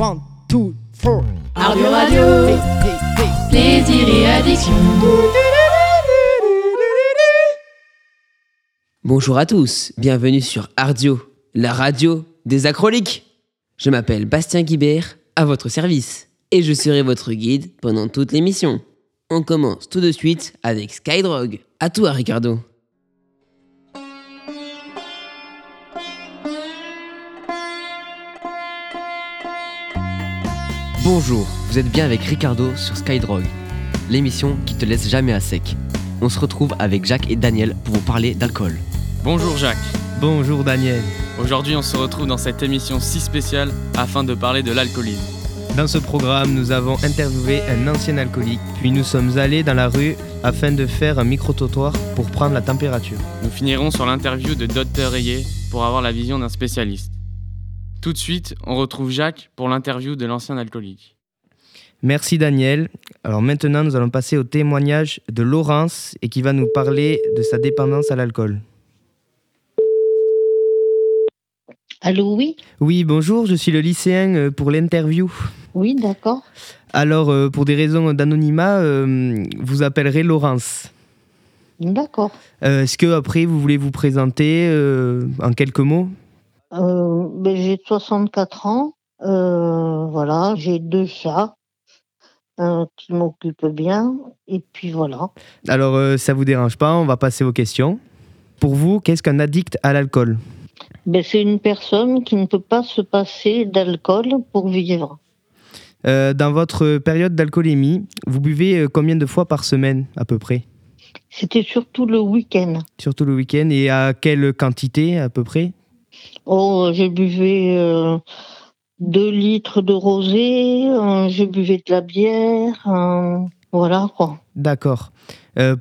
One, two, four. Ardio Radio. Plaisir et addiction. Bonjour à tous, bienvenue sur Ardio, la radio des acroliques. Je m'appelle Bastien Guibert, à votre service, et je serai votre guide pendant toute l'émission. On commence tout de suite avec Skydrog. À toi, Ricardo. Bonjour, vous êtes bien avec Ricardo sur Skydrog, l'émission qui te laisse jamais à sec. On se retrouve avec Jacques et Daniel pour vous parler d'alcool. Bonjour Jacques. Bonjour Daniel. Aujourd'hui, on se retrouve dans cette émission si spéciale afin de parler de l'alcoolisme. Dans ce programme, nous avons interviewé un ancien alcoolique, puis nous sommes allés dans la rue afin de faire un micro-trottoir pour prendre la température. Nous finirons sur l'interview de Dr Rayet pour avoir la vision d'un spécialiste. Tout de suite, on retrouve Jacques pour l'interview de l'ancien alcoolique. Merci Daniel. Alors maintenant, nous allons passer au témoignage de Laurence et qui va nous parler de sa dépendance à l'alcool. Allô, oui Oui, bonjour, je suis le lycéen euh, pour l'interview. Oui, d'accord. Alors, euh, pour des raisons d'anonymat, euh, vous appellerez Laurence. D'accord. Est-ce que après vous voulez vous présenter en quelques mots? Euh, ben, j'ai 64 ans. Euh, voilà, j'ai deux chats euh, qui m'occupent bien. Et puis voilà. Alors, euh, ça vous dérange pas, on va passer aux questions. Pour vous, qu'est-ce qu'un addict à l'alcool? Ben, c'est une personne qui ne peut pas se passer d'alcool pour vivre. Euh, Dans votre période d'alcoolémie, vous buvez combien de fois par semaine à peu près? C'était surtout le week-end. Surtout le week-end et à quelle quantité à peu près? Oh, j'ai buvé euh, deux litres de rosé, euh, j'ai buvé de la bière. euh, voilà quoi. D'accord.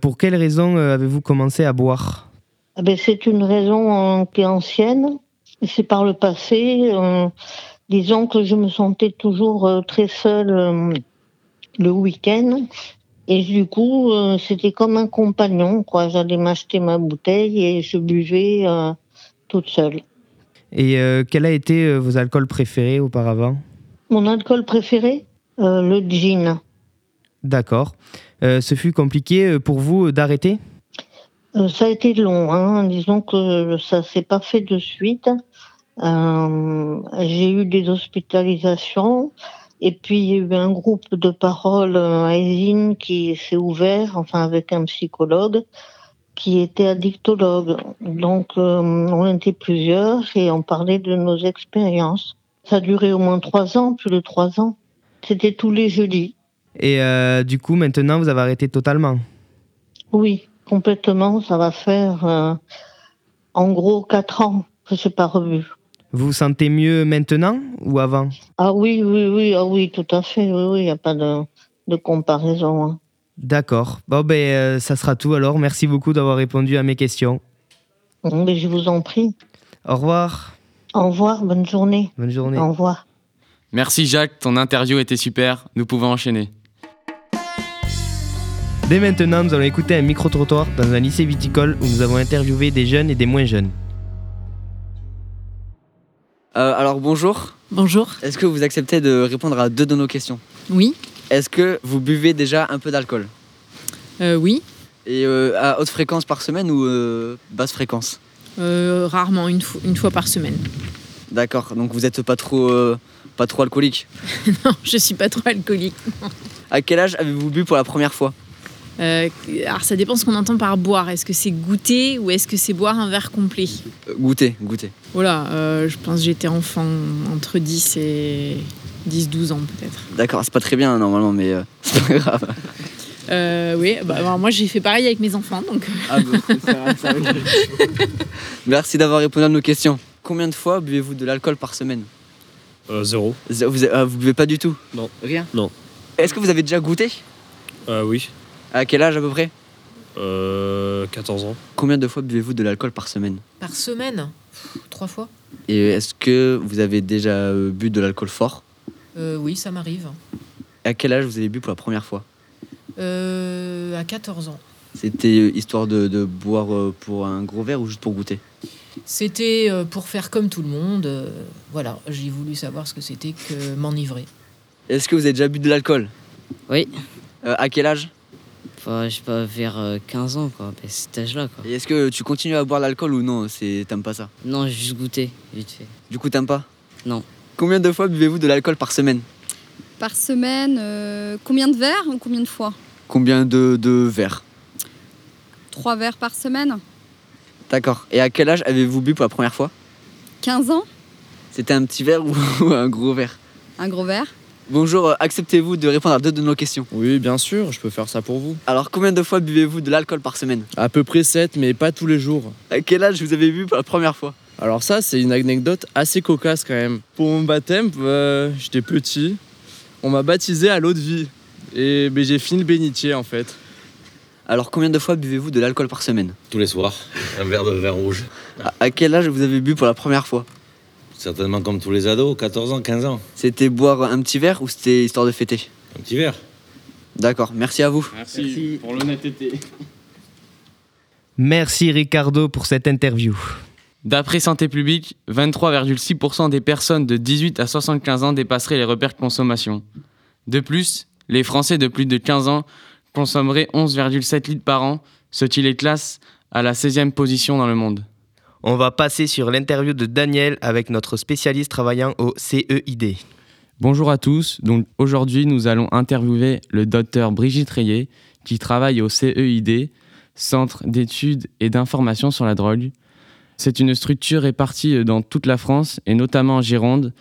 Pour quelles raisons euh, avez-vous commencé à boire? Ah ben, c'est une raison qui est ancienne. C'est par le passé. disons que je me sentais toujours très seule le week-end. Et du coup, euh, c'était comme un compagnon. quoi. J'allais m'acheter ma bouteille et je buvais euh, toute seule. Et euh, quel a été euh, vos alcools préférés auparavant? Mon alcool préféré Euh, Le gin. D'accord. Ce fut compliqué pour vous d'arrêter? Ça a été long. Hein. Disons que ça s'est pas fait de suite. J'ai eu des hospitalisations. Et puis, il y a eu un groupe de parole à Esine qui s'est ouvert, enfin avec un psychologue, qui était addictologue. Donc, euh, on était plusieurs et on parlait de nos expériences. Ça a duré au moins trois ans, plus de trois ans. C'était tous les jeudis. Et euh, du coup, maintenant, vous avez arrêté totalement? Oui, complètement. Ça va faire, euh, en gros, quatre ans que je n'ai pas revu. Vous vous sentez mieux maintenant ou avant? Ah oui, oui, oui, ah oui, tout à fait. Oui, oui, il n'y a pas de, de comparaison. hein. D'accord. Bon, ben, euh, ça sera tout alors. Merci beaucoup d'avoir répondu à mes questions. Mais je vous en prie. Au revoir. Au revoir, bonne journée. Bonne journée. Au revoir. Merci Jacques, ton interview était super. Nous pouvons enchaîner. Dès maintenant, nous allons écouter un micro-trottoir dans un lycée viticole où nous avons interviewé des jeunes et des moins jeunes. Euh, alors bonjour, Bonjour. est-ce que vous acceptez de répondre à deux de nos questions? Oui. Est-ce que vous buvez déjà un peu d'alcool Euh, oui. Et euh, à haute fréquence par semaine ou euh, basse fréquence Euh, rarement, une, fo- une fois par semaine. D'accord, donc vous n'êtes pas trop, pas trop alcoolique. non, je suis pas trop alcoolique. À quel âge avez-vous bu pour la première fois alors, ça dépend ce qu'on entend par boire. Est-ce que c'est goûter ou est-ce que c'est boire un verre complet? Goûter, goûter. Voilà, euh, je pense que j'étais enfant entre 10 et 10-12 ans peut-être. D'accord, c'est pas très bien normalement, mais euh, c'est pas grave. Euh, oui, bah, alors, moi j'ai fait pareil avec mes enfants, donc euh, Ah, ça ça. Merci d'avoir répondu à nos questions. Combien de fois buvez-vous de l'alcool par semaine? Euh, zéro. Vous, vous, euh, vous buvez pas du tout? Non. Rien? Non. Est-ce que vous avez déjà goûté? Euh, oui. À quel âge à peu près? Euh, 14 ans. Combien de fois buvez-vous de l'alcool par semaine? Par semaine? Trois fois? Et est-ce que vous avez déjà euh, bu de l'alcool fort? Euh, Oui, ça m'arrive. À quel âge vous avez bu pour la première fois? Euh, à 14 ans. C'était euh, histoire de, de boire euh, pour un gros verre ou juste pour goûter? C'était euh, pour faire comme tout le monde. euh, voilà, j'ai voulu savoir ce que c'était que m'enivrer. Est-ce que vous avez déjà bu de l'alcool? Oui. Euh, à quel âge? Enfin, je sais pas, vers euh, 15 ans, quoi, à cet âge-là, quoi. Et est-ce que tu continues à boire de l'alcool ou non? C'est T'aimes pas ça? Non, j'ai juste goûté, vite fait. Du coup, t'aimes pas? Non. Combien de fois buvez-vous de l'alcool par semaine Par semaine, euh, combien de verres ou combien de fois Combien de, de verres Trois verres par semaine D'accord. Et à quel âge avez-vous bu pour la première fois 15 ans C'était un petit verre ou un gros verre Un gros verre Bonjour, euh, acceptez-vous de répondre à deux de nos questions Oui, bien sûr, je peux faire ça pour vous. Alors, combien de fois buvez-vous de l'alcool par semaine À peu près 7, mais pas tous les jours. À quel âge vous avez bu pour la première fois Alors ça, c'est une anecdote assez cocasse quand même. Pour mon baptême, euh, j'étais petit. On m'a baptisé à l'eau de vie. Et ben, j'ai fini le bénitier en fait. Alors, combien de fois buvez-vous de l'alcool par semaine Tous les soirs, un verre de vin rouge. à, à quel âge vous avez bu pour la première fois Certainement comme tous les ados, 14 ans, 15 ans. C'était boire un petit verre ou c'était histoire de fêter Un petit verre. D'accord, merci à vous. Merci, pour l'honnêteté. Merci Ricardo pour cette interview. D'après Santé publique, 23,6% des personnes de 18 à 75 ans dépasseraient les repères de consommation. De plus, les Français de plus de 15 ans consommeraient 11,7 litres par an, ce qui les classe à la 16e position dans le monde. On va passer sur l'interview de Daniel avec notre spécialiste travaillant au CEID. Bonjour à tous. Donc aujourd'hui, nous allons interviewer le docteur Brigitte Rayet qui travaille au CEID, Centre d'études et d'information sur la drogue. C'est une structure répartie dans toute la France et notamment en Gironde,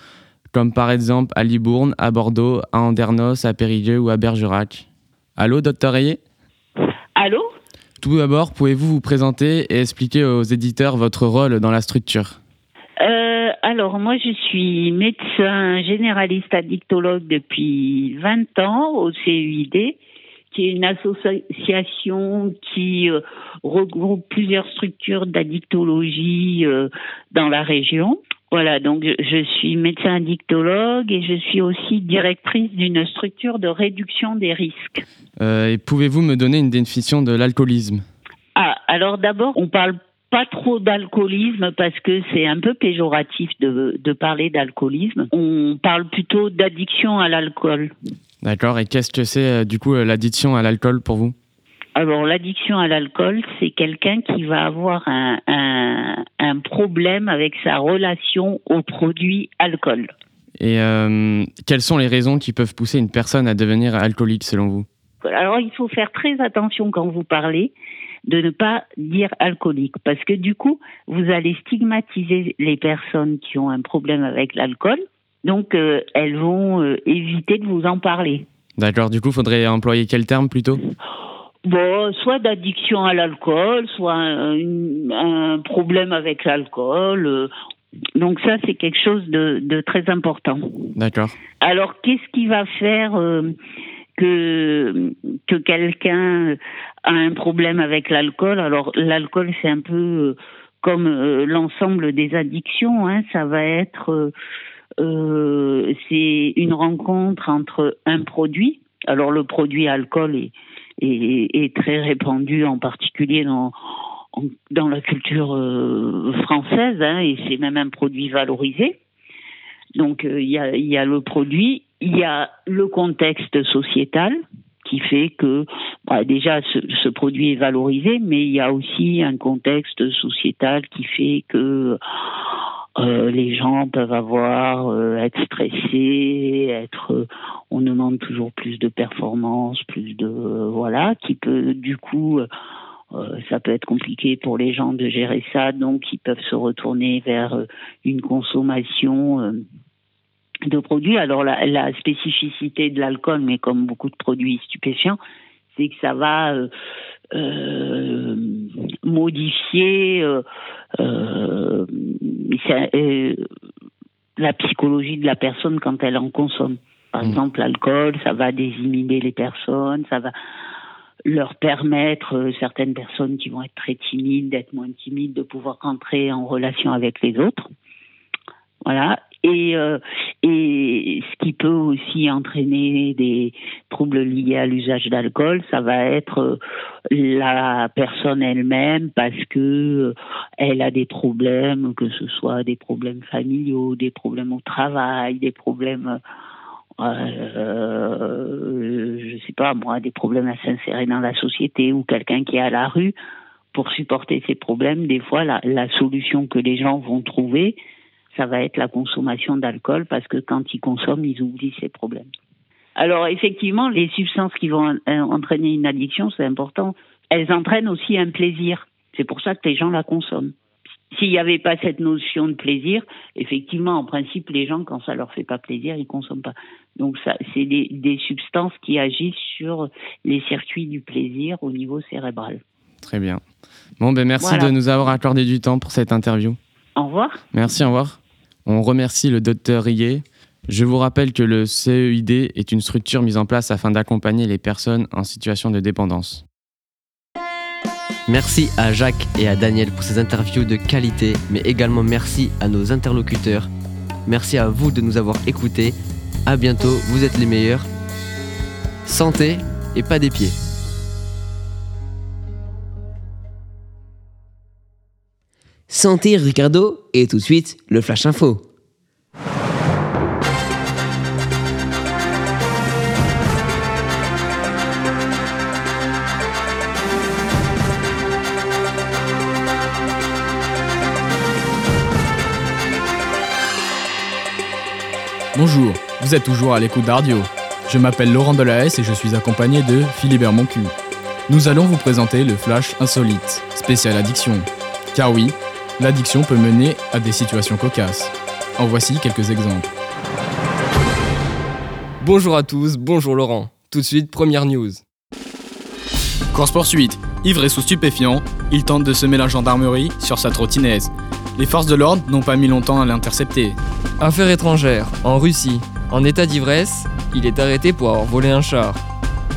comme par exemple à Libourne, à Bordeaux, à Andernos, à Périgueux ou à Bergerac. Allô, docteur Rayet Allô? Tout d'abord, pouvez-vous vous présenter et expliquer aux éditeurs votre rôle dans la structure? Euh, alors, moi, je suis médecin généraliste addictologue depuis 20 ans au CUID, qui est une association qui euh, regroupe plusieurs structures d'addictologie euh, dans la région. Voilà, donc je- suis médecin addictologue et je suis aussi directrice d'une structure de réduction des risques. Euh, Et pouvez-vous me donner une définition de l'alcoolisme? Ah, alors d'abord, on parle pas trop d'alcoolisme parce que c'est un peu péjoratif de, de parler d'alcoolisme. On parle plutôt d'addiction à l'alcool. D'accord. Et qu'est-ce que c'est euh, du coup euh, l'addiction à l'alcool pour vous? Alors l'addiction à l'alcool, c'est quelqu'un qui va avoir un, un, un problème avec sa relation au produit alcool. Et euh, quelles sont les raisons qui peuvent pousser une personne à devenir alcoolique selon vous? Alors il faut faire très attention quand vous parlez de ne pas dire alcoolique parce que du coup vous allez stigmatiser les personnes qui ont un problème avec l'alcool donc euh, elles vont euh, éviter de vous en parler. D'accord. Du coup, faudrait employer quel terme plutôt? Bon, soit d'addiction à l'alcool, soit un, problème avec l'alcool. euh, Donc ça, c'est quelque chose de, de très important. D'accord. Alors, qu'est-ce qui va faire euh, que que quelqu'un a un problème avec l'alcool? Alors, l'alcool, c'est un peu comme euh, l'ensemble des addictions. Hein, ça va être, euh, euh, c'est une rencontre entre un produit. Alors, le produit alcool est très répandu, en particulier dans la culture euh, française, hein, et c'est même un produit valorisé. Donc euh, il y, a, le produit, il y a le contexte sociétal qui fait que bah, déjà ce produit est valorisé, mais il y a aussi un contexte sociétal qui fait que euh, les gens peuvent avoir euh, être stressés, être euh, on demande toujours plus de performance, plus de euh, voilà, qui peut du coup euh, ça peut être compliqué pour les gens de gérer ça, donc ils peuvent se retourner vers une consommation de produits. Alors la, la spécificité de l'alcool, mais comme beaucoup de produits stupéfiants, c'est que ça va euh, modifier euh, euh, ça- la psychologie de la personne quand elle en consomme. Par exemple, l'alcool, ça va désinhiber les personnes, ça va leur permettre, certaines personnes qui vont être très timides, d'être moins timides, de pouvoir rentrer en relation avec les autres. Voilà. Et, euh, et ce qui peut aussi entraîner des troubles liés à l'usage d'alcool, ça va être euh, la personne elle-même parce que euh, elle a des problèmes, que ce soit des problèmes familiaux, des problèmes au travail, des problèmes euh, je sais pas moi, des problèmes à s'insérer dans la société ou quelqu'un qui est à la rue, pour supporter ces problèmes, des fois la, la solution que les gens vont trouver, ça va être la consommation d'alcool parce que quand ils consomment, ils oublient ces problèmes. Alors effectivement, les substances qui vont entraîner une addiction, c'est important. Elles entraînent aussi un plaisir. C'est pour ça que les gens la consomment. S'il n'y avait pas cette notion de plaisir, effectivement, en principe, les gens, quand ça leur fait pas plaisir, ils consomment pas. Donc, ça, c'est des, des substances qui agissent sur les circuits du plaisir au niveau cérébral. Très bien. Bon, ben merci Voilà. de nous avoir accordé du temps pour cette interview. Au revoir. Merci, au revoir. On remercie le docteur Rillet. Je vous rappelle que le CEID est une structure mise en place afin d'accompagner les personnes en situation de dépendance. Merci à Jacques et à Daniel pour ces interviews de qualité, mais également merci à nos interlocuteurs. Merci à vous de nous avoir écoutés. À bientôt, vous êtes les meilleurs. Santé et pas des pieds. Santé Ricardo et tout de suite le Flash Info. Bonjour, vous êtes toujours à l'écoute d'Ardio. Je m'appelle Laurent Delahaye et je suis accompagné de Philibert Moncu. Nous allons vous présenter le Flash Insolite, spécial addiction. Car oui, l'addiction peut mener à des situations cocasses. En voici quelques exemples. Bonjour à tous, bonjour Laurent. Tout de suite, première news. Course-poursuite. Ivre et sous stupéfiant, il tente de semer la gendarmerie sur sa trottinette. Les forces de l'ordre n'ont pas mis longtemps à l'intercepter. Affaire étrangère, en Russie. En état d'ivresse, il est arrêté pour avoir volé un char.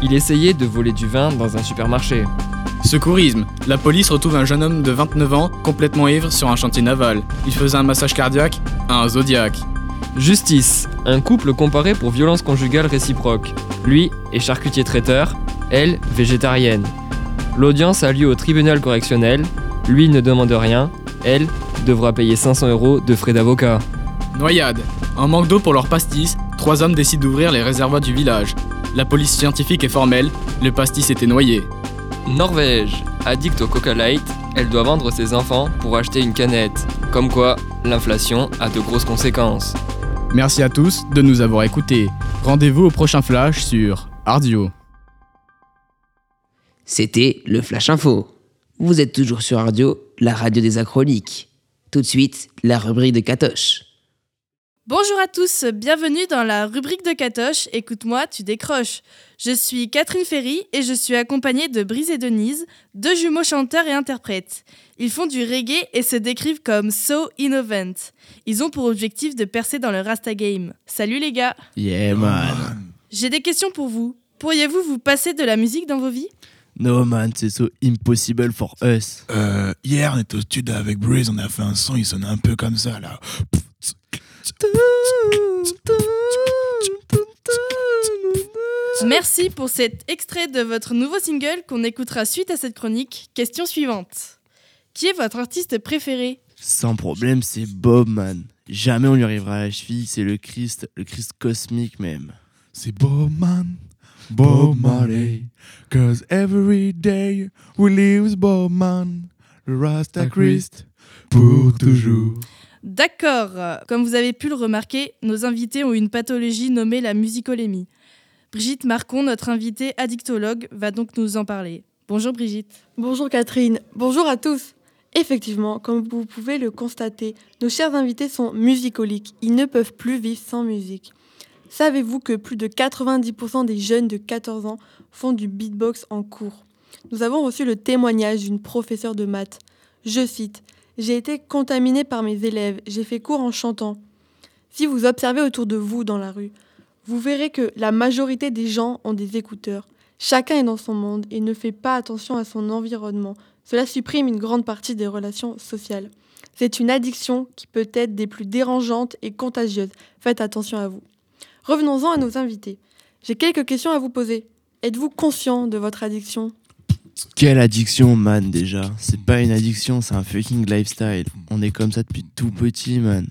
Il essayait de voler du vin dans un supermarché. Secourisme. La police retrouve un jeune homme de 29 ans complètement ivre sur un chantier naval. Il faisait un massage cardiaque à un zodiaque. Justice. Un couple comparé pour violence conjugale réciproque. Lui est charcutier traiteur, elle végétarienne. L'audience a lieu au tribunal correctionnel. Lui ne demande rien, elle devra payer 500 euros de frais d'avocat. Noyade. En manque d'eau pour leur pastis, trois hommes décident d'ouvrir les réservoirs du village. La police scientifique est formelle, le pastis était noyé. Norvège. Addict au Coca Light, elle doit vendre ses enfants pour acheter une canette. Comme quoi, l'inflation a de grosses conséquences. Merci à tous de nous avoir écoutés. Rendez-vous au prochain flash sur Ardio. C'était le Flash Info. Vous êtes toujours sur Radio, la radio des acroliques. Tout de suite, la rubrique de Katoche. Bonjour à tous, bienvenue dans la rubrique de Katoche, écoute-moi, tu décroches. Je suis Catherine Ferry et je suis accompagnée de Brice et Denise, deux jumeaux chanteurs et interprètes. Ils font du reggae et se décrivent comme So Innovant. Ils ont pour objectif de percer dans le Rasta Game. Salut les gars Yeah, man. J'ai des questions pour vous. Pourriez-vous vous passer de la musique dans vos vies? No, man, c'est so impossible for us. Euh, hier, on était au studio avec Breeze, on a fait un son, il sonnait un peu comme ça, là. Merci pour cet extrait de votre nouveau single qu'on écoutera suite à cette chronique. Question suivante. Qui est votre artiste préféré? Sans problème, c'est Bob, man. Jamais on lui arrivera à la cheville, c'est le Christ, le Christ cosmique même. C'est Bob, man. Bob Marley. Cause every day we live Bob, man. Le Rasta Christ. Pour toujours. D'accord. Comme vous avez pu le remarquer, nos invités ont une pathologie nommée la musicolémie. Brigitte Marcon, notre invitée addictologue, va donc nous en parler. Bonjour Brigitte. Bonjour Catherine, bonjour à tous. Effectivement, comme vous pouvez le constater, nos chers invités sont musicoliques. Ils ne peuvent plus vivre sans musique. Savez-vous que plus de 90% des jeunes de 14 ans font du beatbox en cours? Nous avons reçu le témoignage d'une professeure de maths. Je cite J'ai été contaminée par mes élèves, j'ai fait cours en chantant. Si vous observez autour de vous dans la rue, vous verrez que la majorité des gens ont des écouteurs. Chacun est dans son monde et ne fait pas attention à son environnement. Cela supprime une grande partie des relations sociales. C'est une addiction qui peut être des plus dérangeantes et contagieuses. Faites attention à vous. Revenons-en à nos invités. J'ai quelques questions à vous poser. Êtes-vous conscient de votre addiction? Quelle addiction, man, déjà. C'est pas une addiction, c'est un fucking lifestyle. On est comme ça depuis tout petit, man.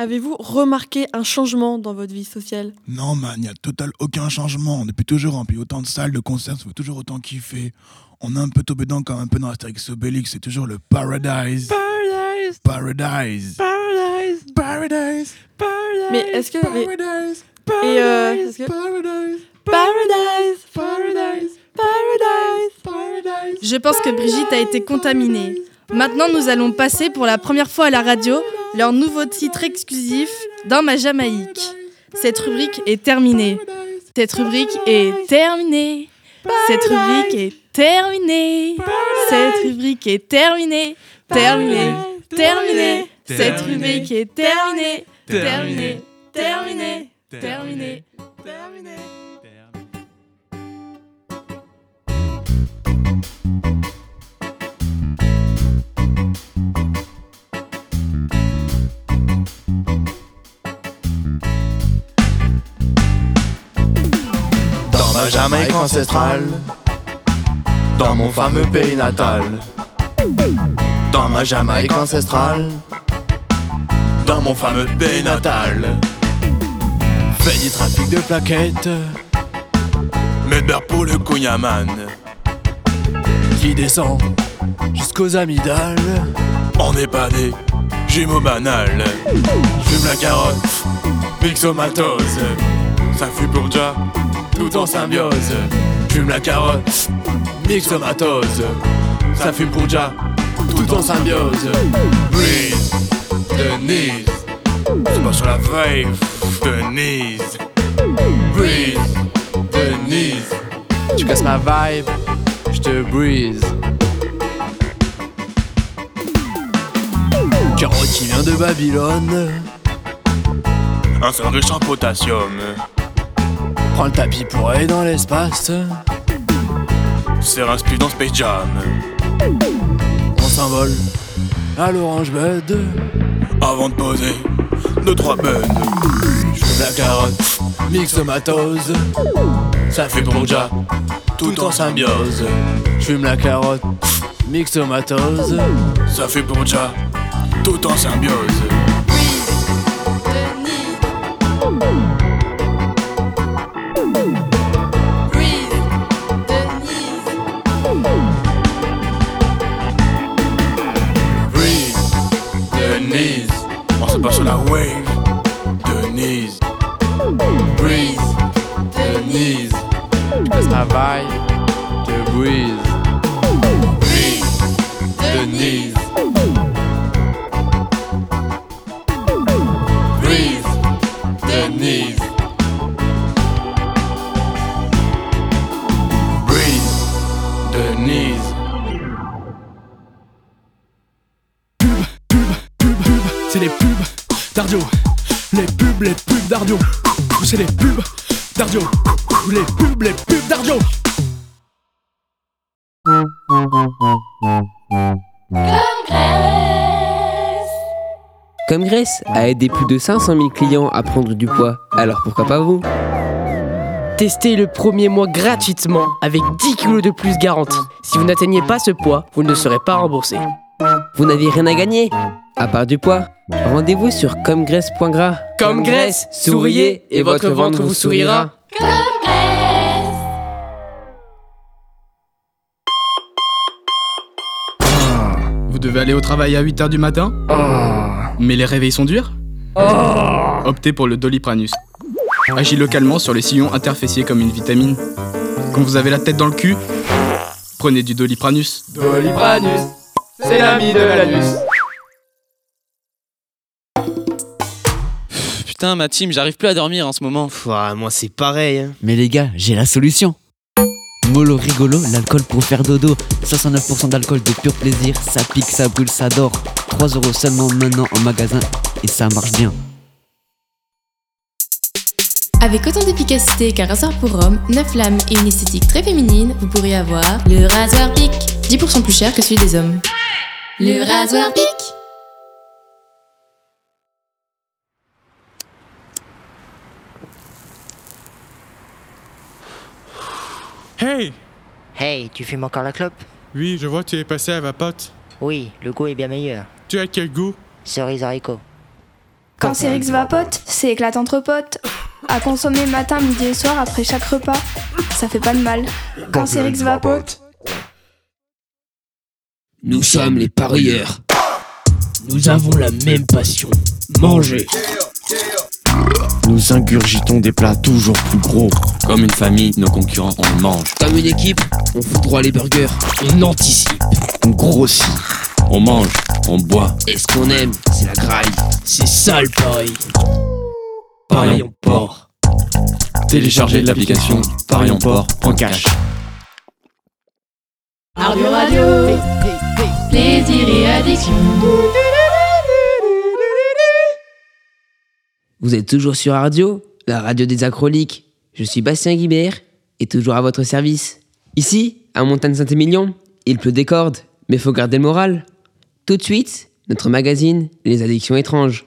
Avez-vous remarqué un changement dans votre vie sociale? Non, man, il n'y a total aucun changement. Depuis toujours rempli autant de salles, de concerts, ça fait toujours autant kiffer. On a un peu tombé dedans comme un peu dans Astérix Obélix, c'est toujours le paradise. Paradise Paradise. Paradise Paradise. Mais est-ce que... mais- Paradise. Et euh, est-ce que- Paradise. Paradise Paradise Paradise Paradise Je pense que Brigitte a été contaminée. Maintenant, nous allons passer pour la première fois à la radio leur nouveau titre exclusif dans ma Jamaïque. Cette rubrique est terminée. Cette rubrique est terminée. Cette rubrique est terminée. Cette rubrique est terminée. Terminée. Terminée. Cette rubrique est terminée. Terminée. Terminée. Terminée. Terminée. Dans ma Jamaïque ancestrale, dans mon fameux pays natal. Dans ma Jamaïque ancestrale, dans mon fameux pays natal. Fait du trafic de plaquettes, mais pour le Kunyaman. Qui descend jusqu'aux amygdales. On n'est pas des jumeaux banals. J'fume la carotte, mixomatose. Ça fut pour déjà tout en symbiose. J'fume la carotte, mixomatose. Ça fume pour déjà, tout en symbiose. Breeze, Denise. C'est pas sur la wave, Denise. Breeze, Denise. Tu casses ma vibe, je te brise. Carotte qui vient de Babylone. Un seul riche en potassium. Prends le tapis pour aller dans l'espace. C'est un speed dans Space Jam. On s'envole à l'orange bud. Avant de poser deux trois buds. Je la carotte, mixomatose. Ça fait pour déjà tout en symbiose. Je fume la carotte, mixomatose. Ça fait déjà tout en symbiose. A aidé plus de 500 000 clients à prendre du poids, alors pourquoi pas vous? Testez le premier mois gratuitement avec 10 kilos de plus garantis. Si vous n'atteignez pas ce poids, vous ne serez pas remboursé. Vous n'avez rien à gagner À part du poids, rendez-vous sur comgraisse.gras. Comme Grace, souriez et votre ventre vous sourira. Vous devez aller au travail à 8h du matin? Mais les réveils sont durs Optez pour le Doliprane. Agit localement sur les sillons interfessiers comme une vitamine. Quand vous avez la tête dans le cul, prenez du Dolipranus. Dolipranus, c'est l'ami de l'anus. Putain, ma team, j'arrive plus à dormir en ce moment. moi, c'est pareil. hein. Mais les gars, j'ai la solution. Molo rigolo, l'alcool pour faire dodo. 69% d'alcool de pur plaisir, ça pique, ça brûle, ça dort. 3 euros seulement maintenant en magasin et ça marche bien. Avec autant d'efficacité qu'un rasoir pour homme, 9 lames et une esthétique très féminine, vous pourriez avoir le rasoir pic, 10% plus cher que celui des hommes. Le rasoir pic Hey Hey, tu fumes encore la clope? Oui, je vois tu es passé à ma pote. Oui, le goût est bien meilleur. Tu as quel goût? Cerise haricot. Quand Cérix vapote, c'est éclate entre potes. À consommer matin, midi et soir après chaque repas. Ça fait pas de mal. Quand Cérix vapote. Nous sommes les parieurs. Nous avons la même passion. Manger. Nous ingurgitons des plats toujours plus gros. Comme une famille, nos concurrents, on les mange. Comme une équipe, on fout droit les burgers. On anticipe. On grossit. On mange. On boit. Et ce qu'on aime, c'est la graille. C'est ça le pari. Parions port. Téléchargez l'application parionport.cash. Ardio Radio, plaisir et addiction. Vous êtes toujours sur Radio, la radio des acroliques. Je suis Bastien Guibert et toujours à votre service. Ici, à Montagne Saint-Émilion, il pleut des cordes, mais faut garder le moral. Tout de suite, notre magazine Les addictions étranges.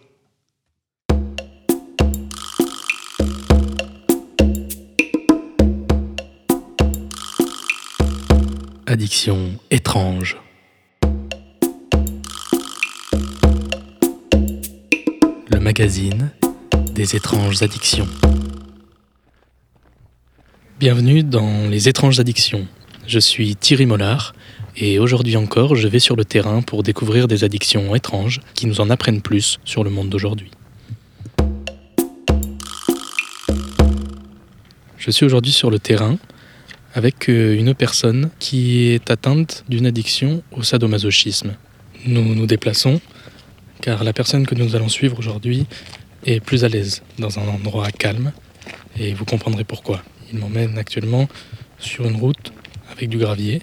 Addiction étrange. Le magazine des étranges addictions. Bienvenue dans les étranges addictions. Je suis Thierry Mollard et aujourd'hui encore je vais sur le terrain pour découvrir des addictions étranges qui nous en apprennent plus sur le monde d'aujourd'hui. Je suis aujourd'hui sur le terrain avec euh, une personne qui est atteinte d'une addiction au sadomasochisme. Nous nous déplaçons car la personne que nous allons suivre aujourd'hui est plus à l'aise dans un endroit calme et vous comprendrez pourquoi. Il m'emmène actuellement sur une route avec du gravier,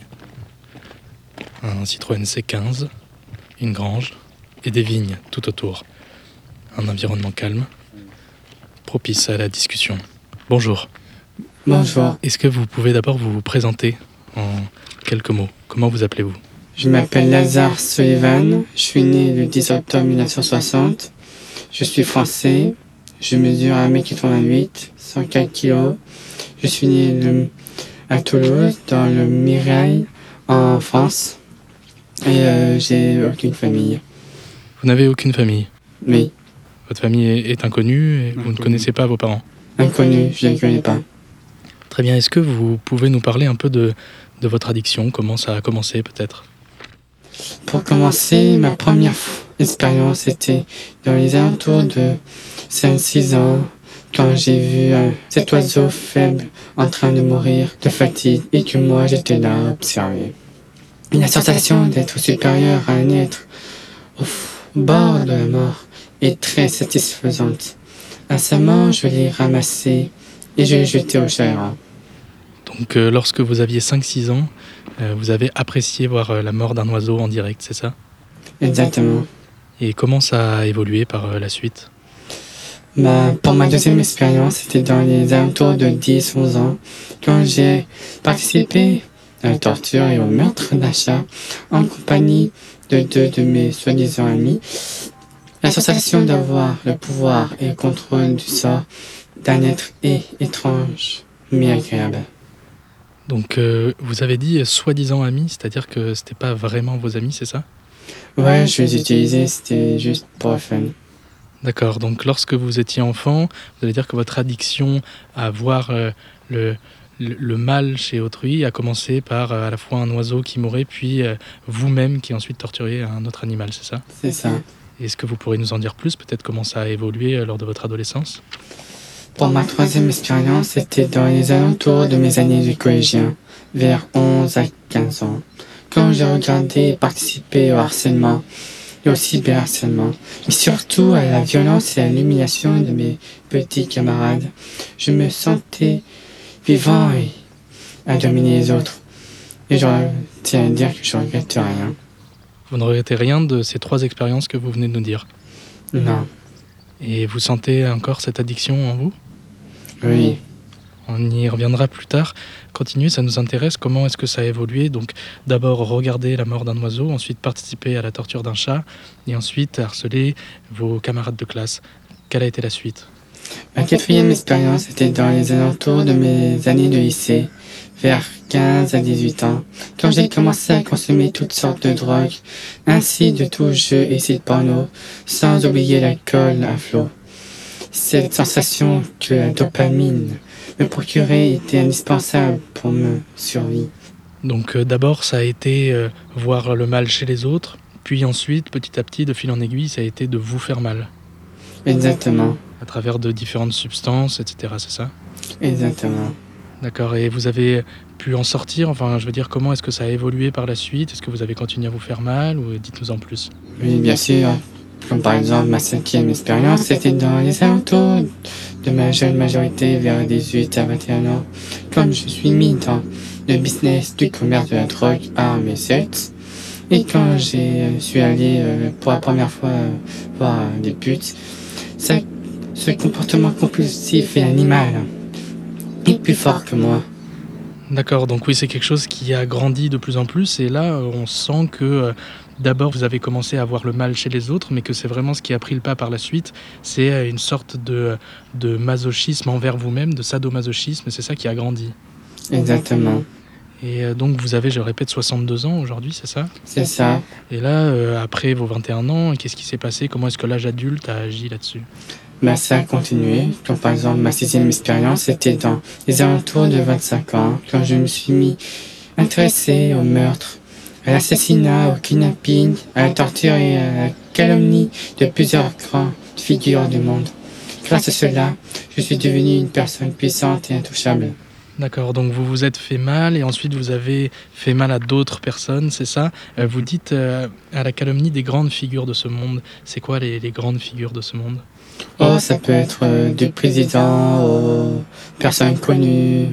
un Citroën C15, une grange et des vignes tout autour. Un environnement calme, propice à la discussion. Bonjour. Bonjour. Est-ce que vous pouvez d'abord vous présenter en quelques mots? Comment vous appelez-vous? Je m'appelle Lazare Sullivan. Je suis né le 10 octobre 1960. Je suis français. Je mesure 1m88, 104 kg. Je suis né le- à Toulouse, dans le Mirail, en France. Et euh, j'ai aucune famille. Vous n'avez aucune famille Oui, Votre famille est, est inconnue et vous ne connaissez pas vos parents inconnu, je ne connais pas. Très bien. Est-ce que vous pouvez nous parler un peu de, de votre addiction? Comment ça a commencé peut-être? Pour commencer, ma première f- expérience était dans les alentours de 5-6 ans, quand j'ai vu euh, cet oiseau faible en train de mourir de fatigue et que moi j'étais là à observer. La sensation d'être supérieur à un être au bord de la mort est très satisfaisante. Récemment, je l'ai ramassé et je l'ai jeté au chagrin. Donc euh, lorsque vous aviez 5-6 ans, euh, vous avez apprécié voir euh, la mort d'un oiseau en direct, c'est ça? Exactement. Et comment ça a évolué par la suite? Ma- pour ma deuxième expérience, c'était dans les alentours de 10-11 ans, quand j'ai participé à la torture et au meurtre d'achat en compagnie de deux de mes soi-disant amis. La sensation d'avoir le pouvoir et le contrôle du sort d'un être est étrange, mais agréable. Donc euh, vous avez dit soi-disant amis, c'est-à-dire que c'était pas vraiment vos amis, c'est ça? Ouais, je les utilisais, c'était juste pour le fun. D'accord, donc lorsque vous étiez enfant, vous allez dire que votre addiction à voir euh, le, le, le mal chez autrui a commencé par euh, à la fois un oiseau qui mourait, puis euh, vous-même qui ensuite torturiez un autre animal, c'est ça? C'est ça. Est-ce que vous pourrez nous en dire plus, peut-être comment ça a évolué euh, lors de votre adolescence? Pour ma troisième expérience, c'était dans les alentours de mes années de collégien, vers 11 à 15 ans, quand j'ai regardé et participé au harcèlement et au cyberharcèlement, mais surtout à la violence et à l'humiliation de mes petits camarades. Je me sentais vivant et à dominer les autres. Et je tiens à dire que je regrette rien. Vous ne regrettez rien de ces trois expériences que vous venez de nous dire? Non. Et vous sentez encore cette addiction en vous? Oui. On y reviendra plus tard. Continuez, ça nous intéresse. Comment est-ce que ça a évolué? Donc, d'abord regarder la mort d'un oiseau, ensuite participer à la torture d'un chat, et ensuite harceler vos camarades de classe. Quelle a été la suite? Ma quatrième expérience était dans les alentours de mes années de lycée, vers 15 à 18 ans, quand j'ai commencé à consommer toutes sortes de drogues, ainsi de tout jeu et sites porno, sans oublier l'alcool à flot. Cette sensation que la dopamine me procurait était indispensable pour me survie. Donc euh, d'abord, ça a été euh, voir le mal chez les autres, puis ensuite, petit à petit, de fil en aiguille, ça a été de vous faire mal. Exactement. À travers de différentes substances, etc. C'est ça? Exactement. D'accord. Et vous avez pu en sortir? Enfin, je veux dire, comment est-ce que ça a évolué par la suite? Est-ce que vous avez continué à vous faire mal ou dites-nous en plus? Oui, bien sûr. Comme par exemple, ma cinquième expérience, c'était dans les alentours de ma jeune majorité, vers 18 à 21 ans. Comme je suis mis dans le business du commerce de la drogue, armes et sexe, et quand je suis allé euh, pour la première fois euh, voir des putes, ça, ce comportement compulsif et animal est plus fort que moi. D'accord, donc oui, c'est quelque chose qui a grandi de plus en plus, et là, on sent que euh, d'abord vous avez commencé à voir le mal chez les autres, mais que c'est vraiment ce qui a pris le pas par la suite, c'est euh, une sorte de, de masochisme envers vous-même, de sadomasochisme, c'est ça qui a grandi. Exactement. Et euh, donc vous avez, je répète, 62 ans aujourd'hui, c'est ça? C'est ça. Et là, euh, après vos 21 ans, qu'est-ce qui s'est passé? Comment est-ce que l'âge adulte a agi là-dessus? Ça a continué. Comme par exemple, ma sixième expérience c'était dans les alentours de 25 ans, quand je me suis mis intéressé au meurtre, à l'assassinat, au kidnapping, à la torture et à la calomnie de plusieurs grandes figures du monde. Grâce à cela, je suis devenu une personne puissante et intouchable. D'accord, donc vous vous êtes fait mal et ensuite vous avez fait mal à d'autres personnes, c'est ça? Euh, Vous dites euh, à la calomnie des grandes figures de ce monde. C'est quoi les, les grandes figures de ce monde? Oh, ça peut être euh, du président aux personnes connues.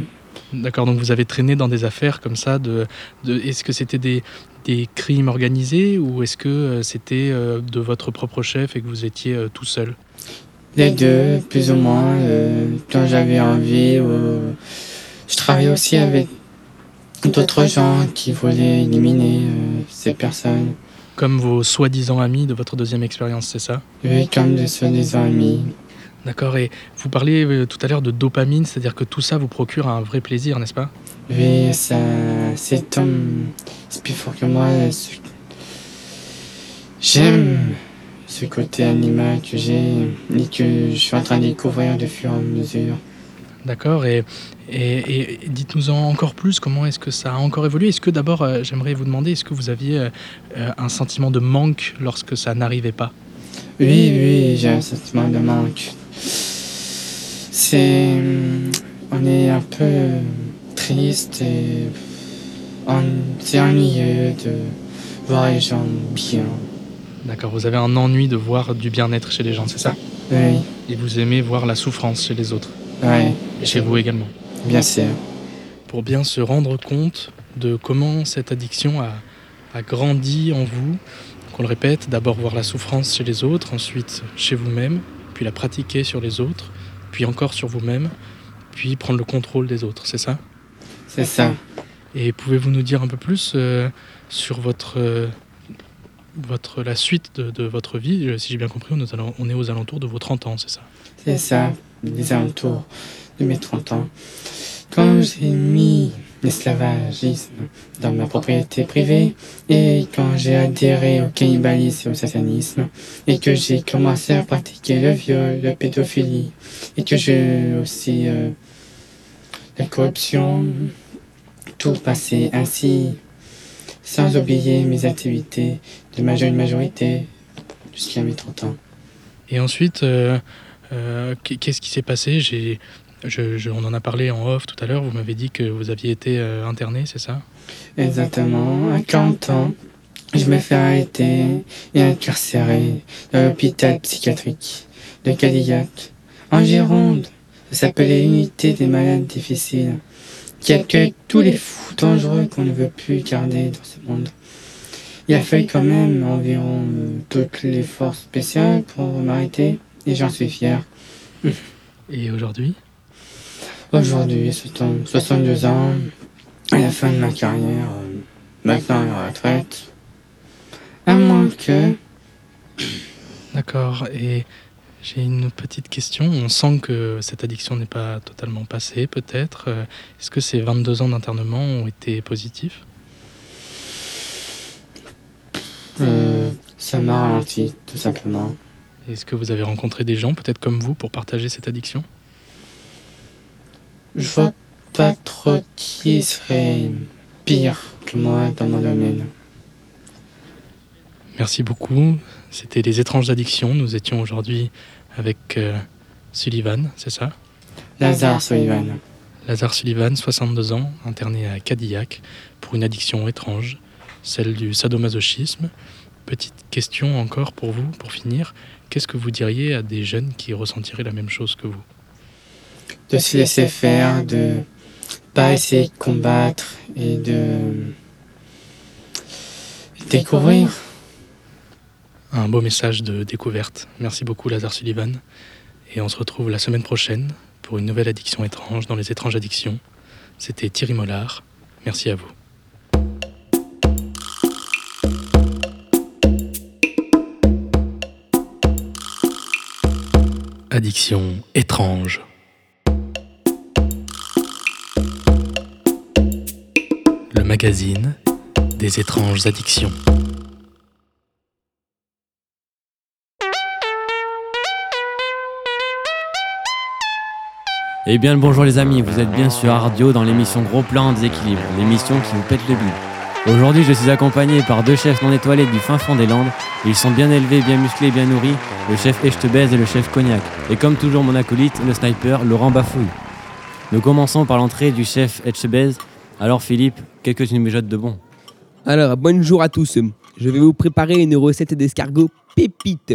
D'accord, donc vous avez traîné dans des affaires comme ça. De, de, est-ce que c'était des, des crimes organisés ou est-ce que euh, c'était euh, de votre propre chef et que vous étiez tout seul? Les deux, plus ou moins, quand j'avais envie. Euh, je travaillais aussi avec d'autres gens qui voulaient éliminer euh, ces personnes. Comme vos soi-disant amis de votre deuxième expérience, c'est ça? Oui, comme des soi-disant amis. D'accord, et vous parliez euh, tout à l'heure de dopamine, c'est-à-dire que tout ça vous procure un vrai plaisir, n'est-ce pas? Oui, ça, c'est c'est plus fort que moi. ce- J'aime ce côté animal que j'ai et que je suis en train de découvrir de fur et à mesure. D'accord, et, et, et dites-nous en encore plus, comment est-ce que ça a encore évolué? Est-ce que d'abord, euh, j'aimerais vous demander, est-ce que vous aviez euh, euh, un sentiment de manque lorsque ça n'arrivait pas? Oui, oui, j'ai un sentiment de manque. C'est. On est un peu triste et. en- C'est ennuyeux de voir les gens bien. D'accord, vous avez un ennui de voir du bien-être chez les gens, c'est ça? Oui. Et vous aimez voir la souffrance chez les autres? Ouais. Et chez vous également Bien sûr. Pour bien se rendre compte de comment cette addiction a, a grandi en vous, qu'on le répète, d'abord voir la souffrance chez les autres, ensuite chez vous-même, puis la pratiquer sur les autres, puis encore sur vous-même, puis prendre le contrôle des autres, c'est ça? C'est ça. Et pouvez-vous nous dire un peu plus euh, sur votre, euh, votre, la suite de, de votre vie? Euh, Si j'ai bien compris, on est, aux alent- on est aux alentours de vos 30 ans, c'est ça? C'est ça, les alentours de mes 30 ans. Quand j'ai mis l'esclavagisme dans ma propriété privée et quand j'ai adhéré au cannibalisme et au satanisme et que j'ai commencé à pratiquer le viol, la pédophilie et que j'ai aussi euh, la corruption, tout passé ainsi, sans oublier mes activités de ma jeune majorité jusqu'à mes 30 ans. Et ensuite, euh, qu'est-ce qui s'est passé? On en a parlé en off tout à l'heure, vous m'avez dit que vous aviez été euh, interné, c'est ça? Exactement, à 40 ans, je me fais arrêter et incarcéré dans l'hôpital psychiatrique de Cadillac, en Gironde. Ça s'appelait Unité des malades difficiles, qui accueille tous les fous dangereux qu'on ne veut plus garder dans ce monde. Il a fallu quand même environ euh, toutes les forces spéciales pour m'arrêter, et j'en suis fier. Et aujourd'hui Aujourd'hui, c'est en 62 ans, à la fin de ma carrière, maintenant à la retraite. À moins que. D'accord, et J'ai une petite question. On sent que cette addiction n'est pas totalement passée, peut-être. Euh, Est-ce que ces 22 ans d'internement ont été positifs? Euh, ça m'a ralenti, tout simplement. Est-ce que vous avez rencontré des gens, peut-être comme vous, pour partager cette addiction? Je vois pas trop qui serait pire que moi dans mon domaine. Merci beaucoup. C'était les étranges addictions. Nous étions aujourd'hui avec euh, Sullivan, c'est ça? Lazare Sullivan. Lazare Sullivan, 62 ans, interné à Cadillac pour une addiction étrange, celle du sadomasochisme. Petite question encore pour vous, pour finir. Qu'est-ce que vous diriez à des jeunes qui ressentiraient la même chose que vous? De se laisser faire, de pas essayer de combattre et de découvrir. Un beau message de découverte. Merci beaucoup Lazare Sullivan. Et on se retrouve la semaine prochaine pour une nouvelle addiction étrange dans les étranges addictions. C'était Thierry Mollard. Merci à vous. Addiction étrange. Le magazine des étranges addictions. Eh bien bonjour les amis, vous êtes bien sur Radio dans l'émission Gros Plan en déséquilibre, l'émission qui vous pète le but. Aujourd'hui je suis accompagné par deux chefs non étoilés du fin fond des Landes. Ils sont bien élevés, bien musclés, bien nourris, le chef Echtebèze et le chef Cognac. Et comme toujours mon acolyte, le sniper Laurent Bafouille. Nous commençons par l'entrée du chef Echtebèze. Alors Philippe, qu'est-ce que tu nous mijotes de bon Alors, bonjour à tous. Je vais vous préparer une recette d'escargot pépite.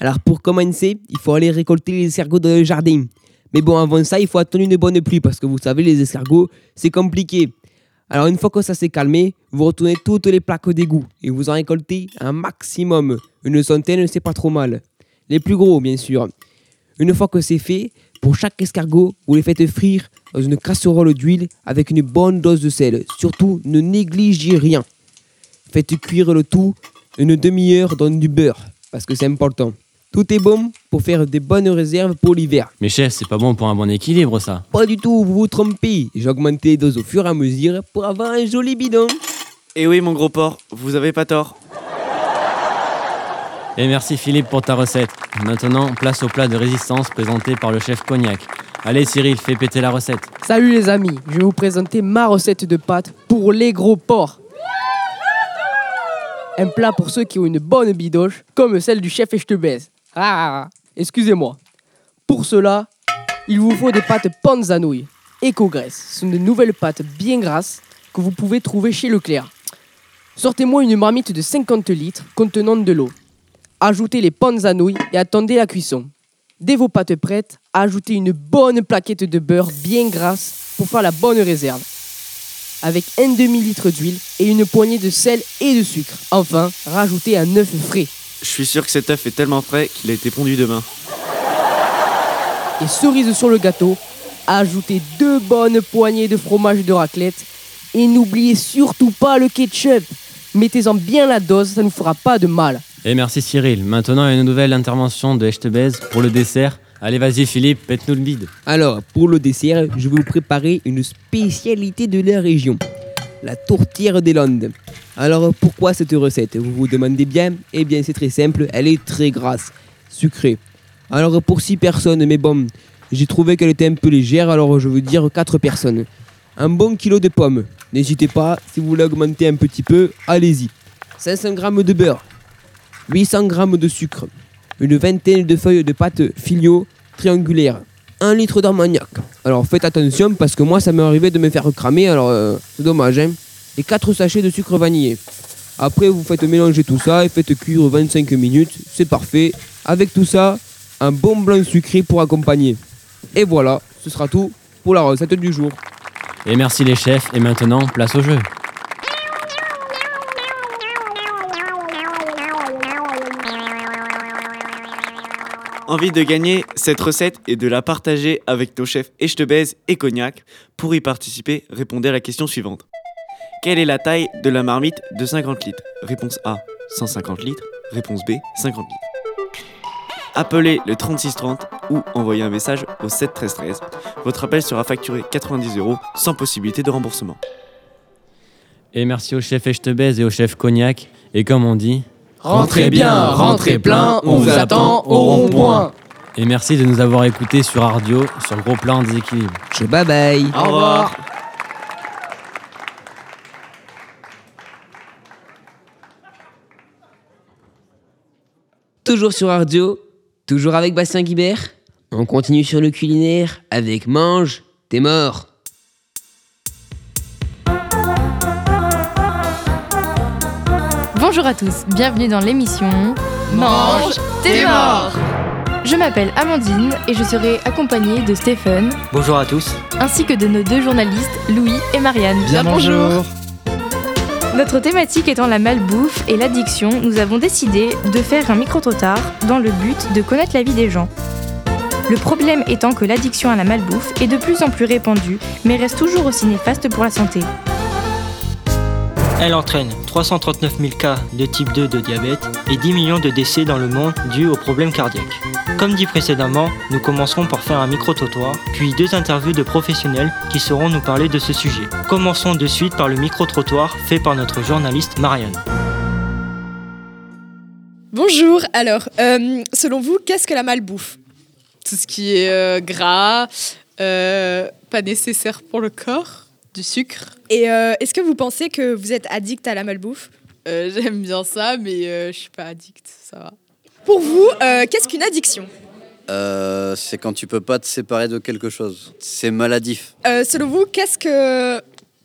Alors, pour commencer, il faut aller récolter les escargots dans le jardin. Mais bon, avant ça, il faut attendre une bonne pluie parce que vous savez, les escargots, c'est compliqué. Alors, une fois que ça s'est calmé, vous retournez toutes les plaques d'égout et vous en récoltez un maximum. Une centaine, c'est pas trop mal. Les plus gros, bien sûr. Une fois que c'est fait, pour chaque escargot, vous les faites frire dans une casserole d'huile avec une bonne dose de sel. Surtout, ne négligez rien. Faites cuire le tout une demi-heure dans du beurre, parce que c'est important. Tout est bon pour faire des bonnes réserves pour l'hiver. Mais chef, c'est pas bon pour un bon équilibre ça. Pas du tout, vous vous trompez. J'ai augmenté les doses au fur et à mesure pour avoir un joli bidon. Et oui, mon gros porc, vous avez pas tort. Et merci Philippe pour ta recette. Maintenant, place au plat de résistance présenté par le chef Cognac. Allez Cyril, fais péter la recette. Salut les amis, je vais vous présenter ma recette de pâtes pour les gros porcs. Un plat pour ceux qui ont une bonne bidoche, comme celle du chef Echtebèze. Ah, excusez-moi. Pour cela, il vous faut des pâtes panzanouille, éco-graisse. Ce sont de nouvelles pâtes bien grasses que vous pouvez trouver chez Leclerc. Sortez-moi une marmite de 50 litres contenant de l'eau. Ajoutez les panzanouilles et attendez la cuisson. Dès vos pâtes prêtes, ajoutez une bonne plaquette de beurre bien grasse pour faire la bonne réserve. Avec un demi-litre d'huile et une poignée de sel et de sucre. Enfin, rajoutez un œuf frais. Je suis sûr que cet œuf est tellement frais qu'il a été pondu demain. Et cerise sur le gâteau, ajoutez deux bonnes poignées de fromage de raclette. Et n'oubliez surtout pas le ketchup. Mettez-en bien la dose, ça ne fera pas de mal. Et merci Cyril. Maintenant, une nouvelle intervention de Echtebèze pour le dessert. Allez, vas-y Philippe, pète-nous le bide. Alors, pour le dessert, je vais vous préparer une spécialité de la région. La tourtière des Landes. Alors, pourquoi cette recette? Vous vous demandez bien? Eh bien, c'est très simple, elle est très grasse, sucrée. Alors, pour 6 personnes, mais bon, j'ai trouvé qu'elle était un peu légère, alors je veux dire 4 personnes. Un bon kilo de pommes. N'hésitez pas, si vous voulez augmenter un petit peu, allez-y. 500 g de beurre. 800 g de sucre. Une vingtaine de feuilles de pâte filio triangulaires. 1 litre d'armagnac. Alors faites attention parce que moi ça m'est arrivé de me faire cramer, alors euh, c'est dommage. Hein. Et 4 sachets de sucre vanillé. Après vous faites mélanger tout ça et faites cuire 25 minutes, c'est parfait. Avec tout ça, un bon blanc sucré pour accompagner. Et voilà, ce sera tout pour la recette du jour. Et merci les chefs. Et maintenant, place au jeu. Envie de gagner cette recette et de la partager avec nos chefs Echtebèze et Cognac. Pour y participer, répondez à la question suivante. Quelle est la taille de la marmite de 50 litres? Réponse A, 150 litres. Réponse B, 50 litres. Appelez le 3630 ou envoyez un message au 7 13 13. Votre appel sera facturé 90 euros sans possibilité de remboursement. Et merci au chef Echtebèze et au chef Cognac. Et comme on dit... Rentrez bien, rentrez plein, on vous attend au rond-point. Et merci de nous avoir écoutés sur Ardio, sur Gros Plan Déséquilibre. Je bye bye. Au revoir. Toujours sur Ardio, toujours avec Bastien Guibert. On continue sur le culinaire avec Mange, t'es mort. Bonjour à tous, bienvenue dans l'émission Mange, t'es mort Je m'appelle Amandine et je serai accompagnée de Stéphane Bonjour à tous. ainsi que de nos deux journalistes Louis et Marianne. Notre thématique étant la malbouffe et l'addiction, nous avons décidé de faire un micro-trottoir dans le but de connaître la vie des gens. Le problème étant que l'addiction à la malbouffe est de plus en plus répandue, mais reste toujours aussi néfaste pour la santé. Elle entraîne 339 000 cas de type 2 de diabète et 10 millions de décès dans le monde dus aux problèmes cardiaques. Comme dit précédemment, nous commencerons par faire un micro-trottoir, puis deux interviews de professionnels qui sauront nous parler de ce sujet. Commençons de suite par le micro-trottoir fait par notre journaliste Marianne. Bonjour, alors, euh, selon vous, qu'est-ce que la malbouffe? Tout ce qui est euh, gras, euh, pas nécessaire pour le corps, du sucre. Et euh, est-ce que vous pensez que vous êtes addict à la malbouffe? Euh, J'aime bien ça, mais euh, je suis pas addict, ça va. Pour vous, euh, qu'est-ce qu'une addiction? Euh, c'est quand tu peux pas te séparer de quelque chose. C'est maladif. Euh, Selon vous, qu'est-ce que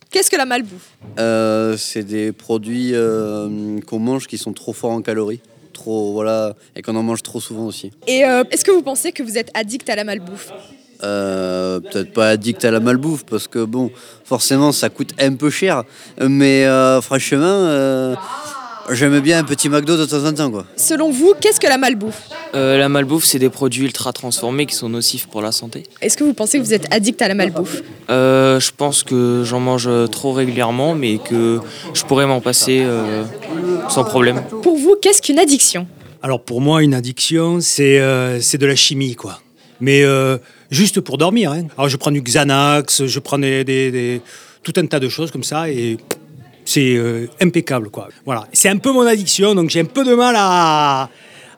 qu'est-ce que la malbouffe? Euh, c'est des produits euh, qu'on mange qui sont trop forts en calories. Trop, voilà, et qu'on en mange trop souvent aussi. Et euh, est-ce que vous pensez que vous êtes addict à la malbouffe? Euh, Peut-être pas addict à la malbouffe parce que bon, forcément ça coûte un peu cher. Mais euh, franchement, euh, j'aime bien un petit McDo de temps en temps quoi. Selon vous, qu'est-ce que la malbouffe? Euh, la malbouffe, c'est des produits ultra transformés qui sont nocifs pour la santé. Est-ce que vous pensez que vous êtes addict à la malbouffe? Euh, je pense que j'en mange trop régulièrement, mais que je pourrais m'en passer euh, sans problème. Pour vous, qu'est-ce qu'une addiction? Alors pour moi, une addiction, c'est euh, c'est de la chimie, quoi. Mais euh, juste pour dormir. hein. Alors je prends du Xanax, je prends des, des- des- tout un tas de choses comme ça et c'est euh, impeccable, quoi. Voilà. C'est un peu mon addiction, donc j'ai un peu de mal à,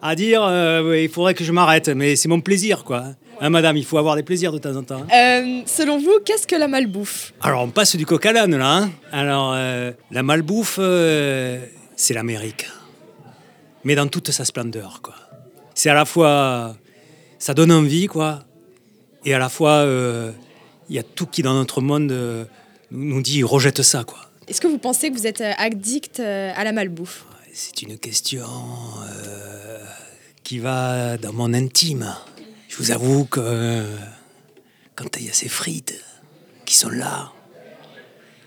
à dire euh, il faudrait que je m'arrête, mais c'est mon plaisir, quoi. Hein, madame, il faut avoir des plaisirs de temps en temps. hein. Euh, Selon vous, qu'est-ce que la malbouffe? Alors, on passe du coq à l'âne, là. hein. Alors, euh, la malbouffe, euh, c'est l'Amérique. Mais dans toute sa splendeur, quoi. C'est à la fois... Ça donne envie, quoi. Et à la fois, euh, il y a tout qui, dans notre monde, euh, nous dit rejette ça, quoi. Est-ce que vous pensez que vous êtes euh, addict à la malbouffe? C'est une question qui va dans mon intime. Je vous avoue que quand il y a ces frites qui sont là,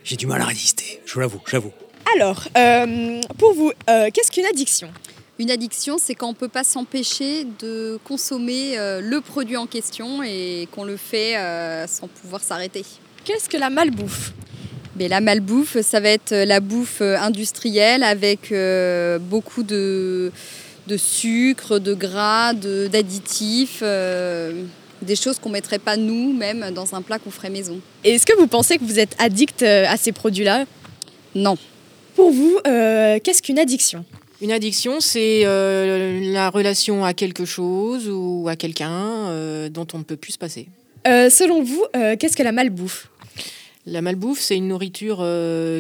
j'ai du mal à résister. Je l'avoue, j'avoue. Alors, euh, pour vous, euh, qu'est-ce qu'une addiction? Une addiction, c'est quand on ne peut pas s'empêcher de consommer euh, le produit en question et qu'on le fait euh, sans pouvoir s'arrêter. Qu'est-ce que la malbouffe? Mais La malbouffe, ça va être la bouffe euh, industrielle avec euh, beaucoup de, de sucre, de gras, de- d'additifs, euh, des choses qu'on ne mettrait pas nous, même dans un plat qu'on ferait maison. Et est-ce que vous pensez que vous êtes addict euh, à ces produits-là? Non. Pour vous, euh, qu'est-ce qu'une addiction? Une addiction, c'est euh, la relation à quelque chose ou à quelqu'un euh, dont on ne peut plus se passer. Euh, Selon vous, qu'est-ce que la malbouffe? La malbouffe, c'est une nourriture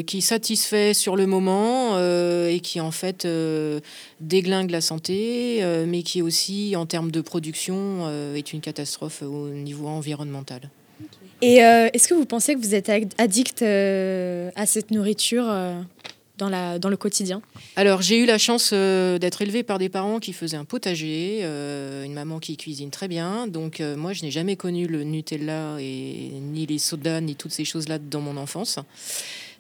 qui satisfait sur le moment et qui en fait déglingue la santé, mais qui aussi, en termes de production, est une catastrophe au niveau environnemental. Et est-ce que vous pensez que vous êtes ad- addict à cette nourriture dans, la, dans le quotidien Alors, j'ai eu la chance euh, d'être élevée par des parents qui faisaient un potager, euh, une maman qui cuisine très bien. Donc, euh, moi, je n'ai jamais connu le Nutella et ni les sodas, ni toutes ces choses-là dans mon enfance.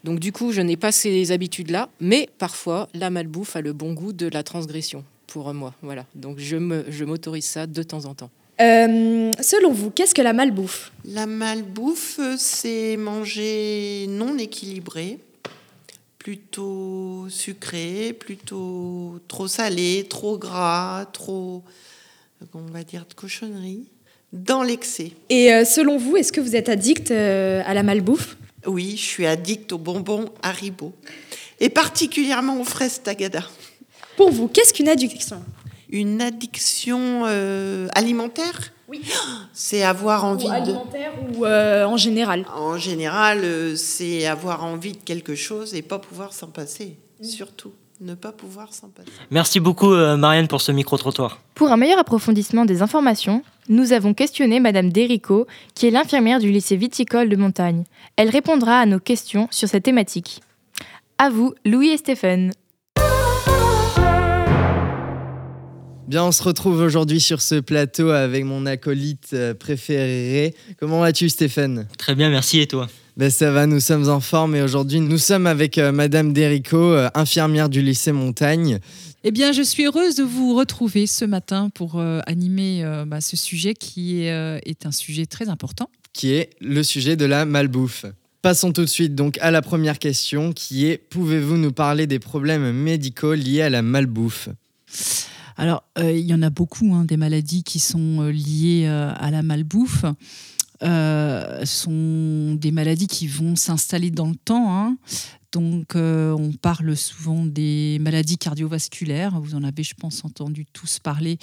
Donc, du coup, je n'ai pas ces habitudes-là. Mais parfois, la malbouffe a le bon goût de la transgression pour moi. Voilà. Donc, je m'autorise ça de temps en temps. Euh, Selon vous, qu'est-ce que la malbouffe? La malbouffe, c'est manger non équilibré, plutôt sucré, plutôt trop salé, trop gras, trop on va dire de cochonneries, dans l'excès. Et euh, selon vous, est-ce que vous êtes addict euh, à la malbouffe? Oui, je suis addict aux bonbons Haribo. Et particulièrement aux fraises Tagada. Pour vous, qu'est-ce qu'une addiction? Une addiction euh, alimentaire? Oui. C'est avoir envie Ou de... alimentaire ou euh, en général En général, euh, c'est avoir envie de quelque chose et pas pouvoir s'en passer. Surtout, ne pas pouvoir s'en passer. Merci beaucoup euh, Marianne pour ce micro-trottoir. Pour un meilleur approfondissement des informations, nous avons questionné Madame Derico, qui est l'infirmière du lycée viticole de Montagne. Elle répondra à nos questions sur cette thématique. À vous, Louis et Stéphane. Bien, on se retrouve aujourd'hui sur ce plateau avec mon acolyte euh, préféré. Comment vas-tu, Stéphane? Très bien, merci et toi? Ben, Ça va, nous sommes en forme et aujourd'hui, nous sommes avec euh, Madame Derico, euh, infirmière du lycée Montagne. Eh bien, je suis heureuse de vous retrouver ce matin pour euh, animer euh, bah, ce sujet qui est, euh, est un sujet très important. qui est le sujet de la malbouffe. Passons tout de suite donc à la première question qui est pouvez-vous nous parler des problèmes médicaux liés à la malbouffe? Alors, euh, il y en a beaucoup, hein, des maladies qui sont euh, liées euh, à la malbouffe. Sont des maladies qui vont s'installer dans le temps. hein. Donc, euh, on parle souvent des maladies cardiovasculaires. Vous en avez, je pense, entendu tous parler.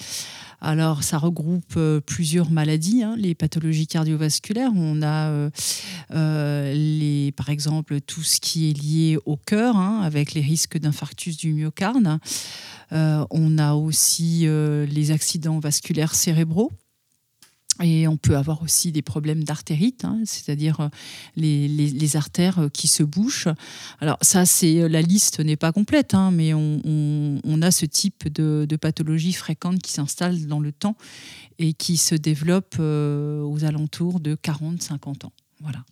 Alors, ça regroupe euh, plusieurs maladies, hein, les pathologies cardiovasculaires. On a, euh, les, par exemple, tout ce qui est lié au cœur, hein, avec les risques d'infarctus du myocarde. On a aussi les accidents vasculaires cérébraux. Et on peut avoir aussi des problèmes d'artérite, hein, c'est-à-dire euh, les, les- artères euh, qui se bouchent. Alors ça, c'est la liste n'est pas complète, hein, mais on, on- a ce type de, pathologie fréquente qui s'installe dans le temps et qui se développe euh, aux alentours de 40-50 ans. Voilà.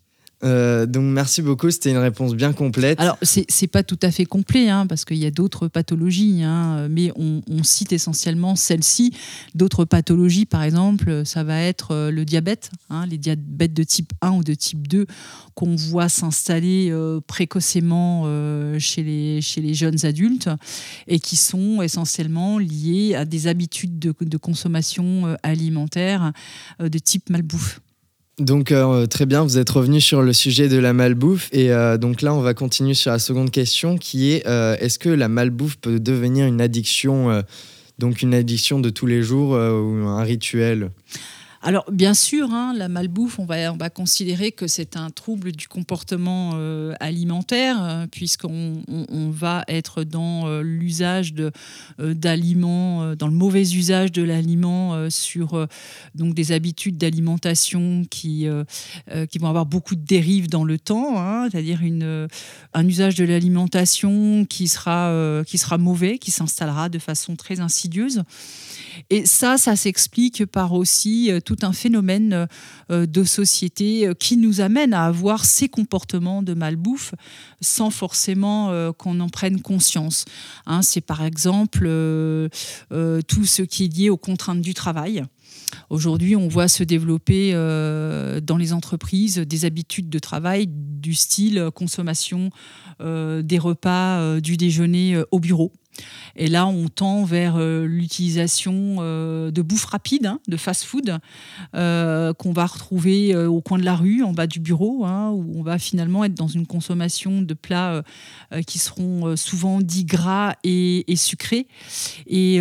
Euh, Donc merci beaucoup, c'était une réponse bien complète. Alors, c'est pas tout à fait complet, hein, parce qu'il y a d'autres pathologies, hein, mais on, cite essentiellement celles-ci. D'autres pathologies, par exemple, ça va être euh, le diabète, hein, les diabètes de type 1 ou de type 2, qu'on voit s'installer euh, précocement chez, les, jeunes adultes, et qui sont essentiellement liés à des habitudes de, consommation alimentaire de type malbouffe. Donc euh, très bien, vous êtes revenu sur le sujet de la malbouffe. Et euh, donc là on va continuer sur la seconde question qui est euh, est-ce que la malbouffe peut devenir une addiction donc une addiction de tous les jours ou un rituel? Alors, bien sûr, hein, la malbouffe, on va, on va considérer que c'est un trouble du comportement euh, alimentaire, euh, puisqu'on on, on va être dans euh, l'usage d'aliments, dans le mauvais usage de l'aliment, sur donc des habitudes d'alimentation qui, vont avoir beaucoup de dérives dans le temps, hein, c'est-à-dire un usage de l'alimentation qui sera mauvais, qui s'installera de façon très insidieuse. Et ça, ça s'explique par aussi euh, tout un phénomène euh, de société euh, qui nous amène à avoir ces comportements de malbouffe sans forcément euh, qu'on en prenne conscience. Hein, c'est par exemple euh, euh, tout ce qui est lié aux contraintes du travail. Aujourd'hui, on voit se développer euh, dans les entreprises des habitudes de travail du style euh, consommation euh, des repas euh, du déjeuner euh, au bureau. Et là, on tend vers euh, l'utilisation euh, de bouffe rapide, hein, de fast-food, euh, qu'on va retrouver au coin de la rue, en bas du bureau, hein, où on va finalement être dans une consommation de plats qui seront souvent dits gras et, sucrés. Et,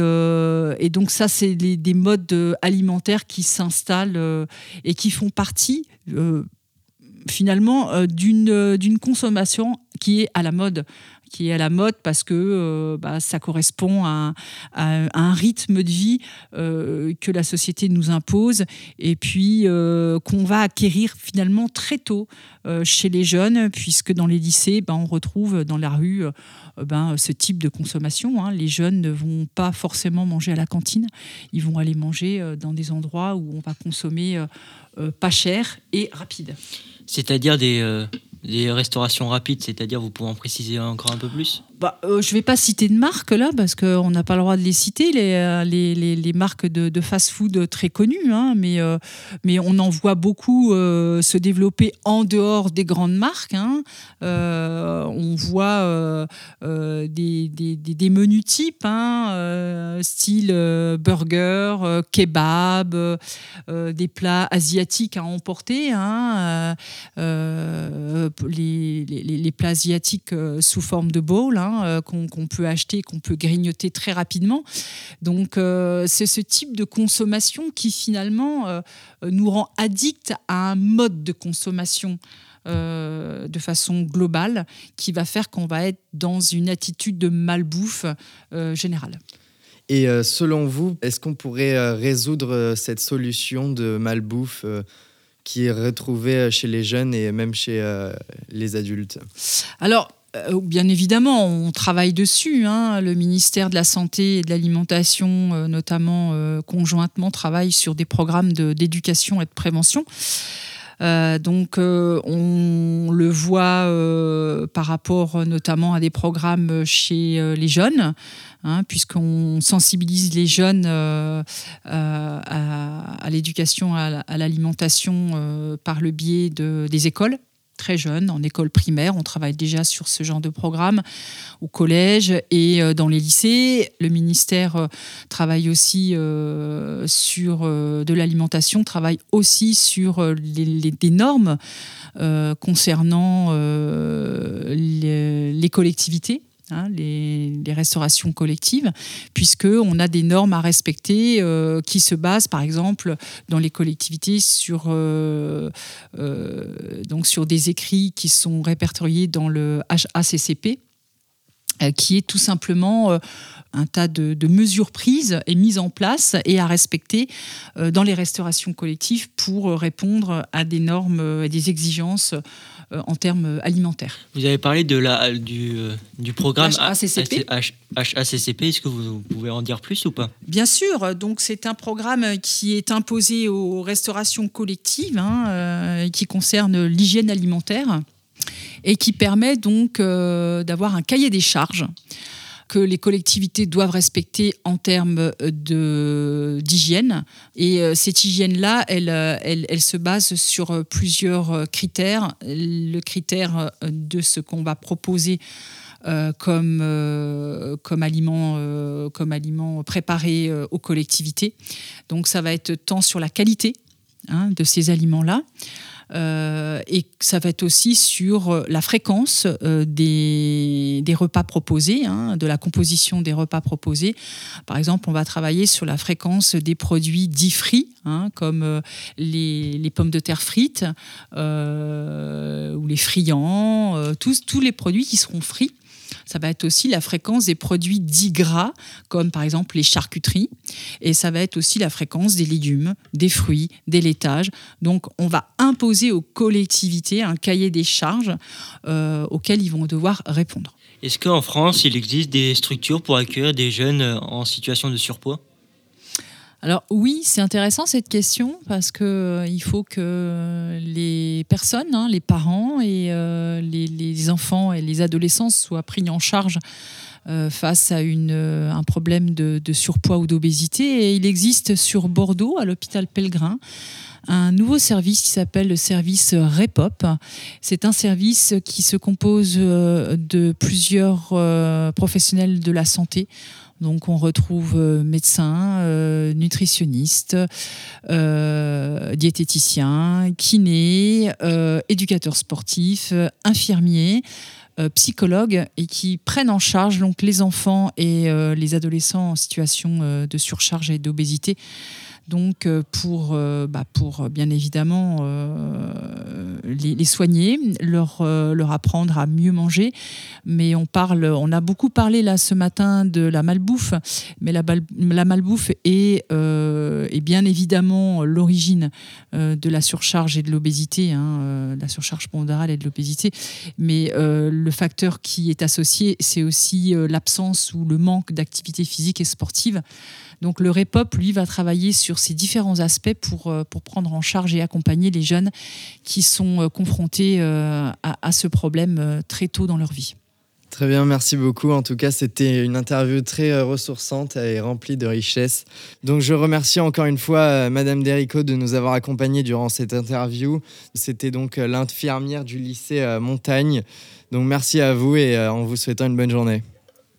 donc ça, c'est des modes alimentaires qui s'installent et qui font partie finalement euh, d'une consommation qui est à la mode qui est à la mode parce que euh, bah, ça correspond à un, rythme de vie euh, que la société nous impose et puis euh, qu'on va acquérir finalement très tôt chez les jeunes puisque dans les lycées ben, on retrouve dans la rue ben, ce type de consommation. hein. Les jeunes ne vont pas forcément manger à la cantine, ils vont aller manger dans des endroits où on va consommer pas cher et rapide. C'est-à-dire des, des restaurations rapides, c'est-à-dire vous pouvez en préciser encore un peu plus? Bah, euh, je ne vais pas citer de marques là, parce qu'on n'a pas le droit de les citer, les, euh, marques de, fast-food très connues, hein, mais, euh, mais on en voit beaucoup se développer en dehors des grandes marques. hein. On voit des, menus types, hein, style burger, kebab, des plats asiatiques à emporter, les, les- les plats asiatiques euh, sous forme de bowl hein, euh, qu'on peut acheter, qu'on peut grignoter très rapidement. Donc euh, c'est ce type de consommation qui finalement nous rend addicts à un mode de consommation. de façon globale, qui va faire qu'on va être dans une attitude de malbouffe générale. Et selon vous, est-ce qu'on pourrait résoudre cette solution de malbouffe qui est retrouvée euh, chez les jeunes et même chez euh, les adultes Alors, euh, bien évidemment, on travaille dessus. hein. Le ministère de la Santé et de l'Alimentation, notamment conjointement, travaille sur des programmes d'éducation et de prévention. Donc, on le voit par rapport notamment à des programmes chez les jeunes, hein, puisqu'on sensibilise les jeunes euh, euh, à, l'éducation, à, la- à l'alimentation euh, par le biais de, des écoles très jeunes, en école primaire. On travaille déjà sur ce genre de programme au collège et dans les lycées. Le ministère travaille aussi sur de l'alimentation, travaille aussi sur des normes concernant les collectivités. Hein, les, restaurations collectives, puisqu'on a des normes à respecter euh, qui se basent, par exemple, dans les collectivités sur, euh, euh, donc sur des écrits qui sont répertoriés dans le HACCP, qui est tout simplement un tas de, de mesures prises et mises en place et à respecter dans les restaurations collectives pour répondre à des normes et des exigences en termes alimentaires. Vous avez parlé de la, du, euh, du programme HACCP. Est-ce que vous pouvez en dire plus ou pas? Bien sûr, donc c'est un programme qui est imposé aux restaurations collectives, hein, euh, qui concerne l'hygiène alimentaire et qui permet donc euh, d'avoir un cahier des charges que les collectivités doivent respecter en termes de- d'hygiène. Et euh, cette hygiène-là, elle, euh, elle, se base sur euh, plusieurs euh, critères. Le critère euh, de ce qu'on va proposer euh, comme, euh, aliment, euh, comme aliment préparé euh, aux collectivités. Donc ça va être tant sur la qualité hein, de ces aliments-là. Euh, et ça va être aussi sur euh, la fréquence euh, des, repas proposés, hein, de la composition des repas proposés. Par exemple, on va travailler sur la fréquence des produits dits frits, hein, comme les, pommes de terre frites ou les friands, tous, tous les produits qui seront frits. Ça va être aussi la fréquence des produits dits gras, comme par exemple les charcuteries. Et ça va être aussi la fréquence des légumes, des fruits, des laitages. Donc, on va imposer aux collectivités un cahier des charges euh, auxquels ils vont devoir répondre. Est-ce qu'en France, il existe des structures pour accueillir des jeunes en situation de surpoids? Alors oui, c'est intéressant cette question parce que euh, faut que les personnes, hein, les parents et euh, les, enfants et les adolescents soient pris en charge euh, face à un problème de, surpoids ou d'obésité. Et il existe sur Bordeaux, à l'hôpital Pellegrin, un nouveau service qui s'appelle le service REPOP. C'est un service qui se compose de plusieurs professionnels de la santé. Donc on retrouve euh, médecins, euh, nutritionnistes, euh, diététiciens, kinés, éducateurs sportifs, infirmiers, psychologues et qui prennent en charge donc les enfants et les adolescents en situation de surcharge et d'obésité. Donc euh, pour, euh, bah, pour euh, bien évidemment les, soigner, leur, leur apprendre à mieux manger. Mais on parle, on a beaucoup parlé là ce matin de la malbouffe, mais la, la malbouffe est, est bien évidemment l'origine de la surcharge et de l'obésité, hein, la surcharge pondérale et de l'obésité. Mais le facteur qui est associé, c'est aussi l'absence ou le manque d'activité physique et sportive. Donc le REPOP, lui, va travailler sur ces différents aspects pour, pour prendre en charge et accompagner les jeunes qui sont confrontés à, à ce problème très tôt dans leur vie. Très bien, merci beaucoup. En tout cas, c'était une interview très euh, ressourçante et remplie de richesses. Donc, je remercie encore une fois euh, Madame Derico de nous avoir accompagnés durant cette interview. C'était donc euh, l'infirmière du lycée Montagne. Donc, merci à vous et en vous souhaitant une bonne journée.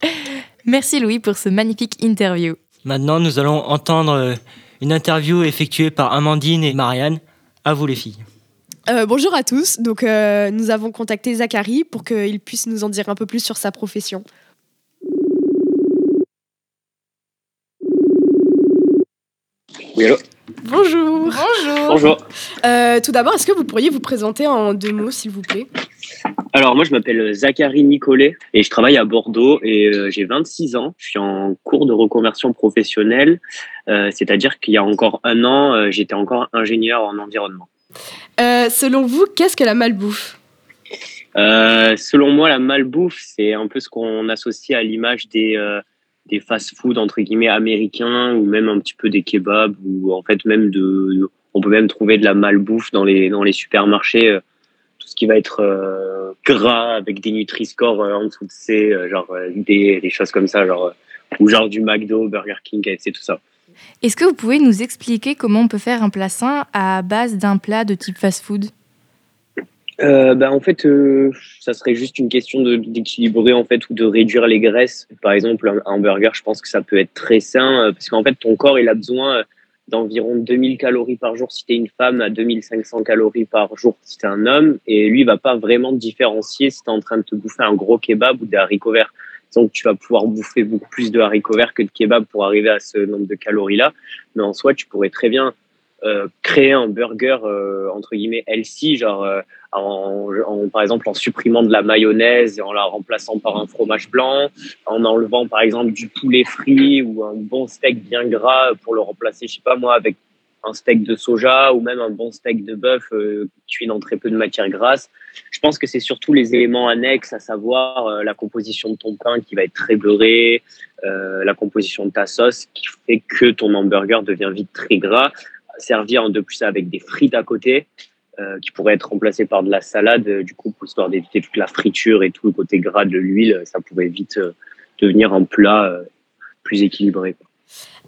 Merci Louis pour ce magnifique interview. Maintenant, nous allons entendre une interview effectuée par Amandine et Marianne. À vous les filles. Euh, bonjour à tous. Donc, euh, nous avons contacté Zachary pour qu'il puisse nous en dire un peu plus sur sa profession. Oui, allô Bonjour. Bonjour. Bonjour. Euh, tout d'abord, est-ce que vous pourriez vous présenter en deux mots, s'il vous plaît? Alors, moi, je m'appelle Zachary Nicolet et je travaille à Bordeaux et j'ai 26 ans. Je suis en cours de reconversion professionnelle, c'est-à-dire qu'il y a encore un an, j'étais encore ingénieur en environnement. Euh, selon vous, qu'est-ce que la malbouffe? Euh, Selon moi, la malbouffe, c'est un peu ce qu'on associe à l'image des, euh, des fast-food entre guillemets américains ou même un petit peu des kebabs ou en fait même de, on peut même trouver de la malbouffe dans les dans les supermarchés. tout ce qui va être gras avec des Nutri-Score en dessous de C, genre des, des, choses comme ça, genre ou genre du McDo, Burger King, c'est tout ça. Est-ce que vous pouvez nous expliquer comment on peut faire un plat sain à base d'un plat de type fast-food? Euh, bah, en fait, euh, ça serait juste une question d'équilibrer en fait ou de réduire les graisses. Par exemple, un hamburger, je pense que ça peut être très sain euh, parce qu'en fait, ton corps il a besoin d'environ 2000 calories par jour si tu es une femme, à 2500 calories par jour si tu es un homme. Et lui, il va pas vraiment différencier si tu es en train de te bouffer un gros kebab ou des haricots verts. Donc, tu vas pouvoir bouffer beaucoup plus de haricots verts que de kebab pour arriver à ce nombre de calories-là. Mais en soi, tu pourrais très bien euh, créer un burger euh, entre guillemets healthy, genre euh, en, en, par exemple en supprimant de la mayonnaise et en la remplaçant par un fromage blanc, en enlevant par exemple du poulet frit ou un bon steak bien gras pour le remplacer, je sais pas moi, avec un steak de soja ou même un bon steak de bœuf euh, cuit dans très peu de matière grasse. Je pense que c'est surtout les éléments annexes, à savoir euh, la composition de ton pain qui va être très beurré, la composition de ta sauce qui fait que ton hamburger devient vite très gras. Servir de plus avec des frites à côté qui pourraient être remplacées par de la salade, du coup, pour histoire d'éviter toute la friture et tout le côté gras de l'huile, ça pourrait vite devenir un plat plus équilibré.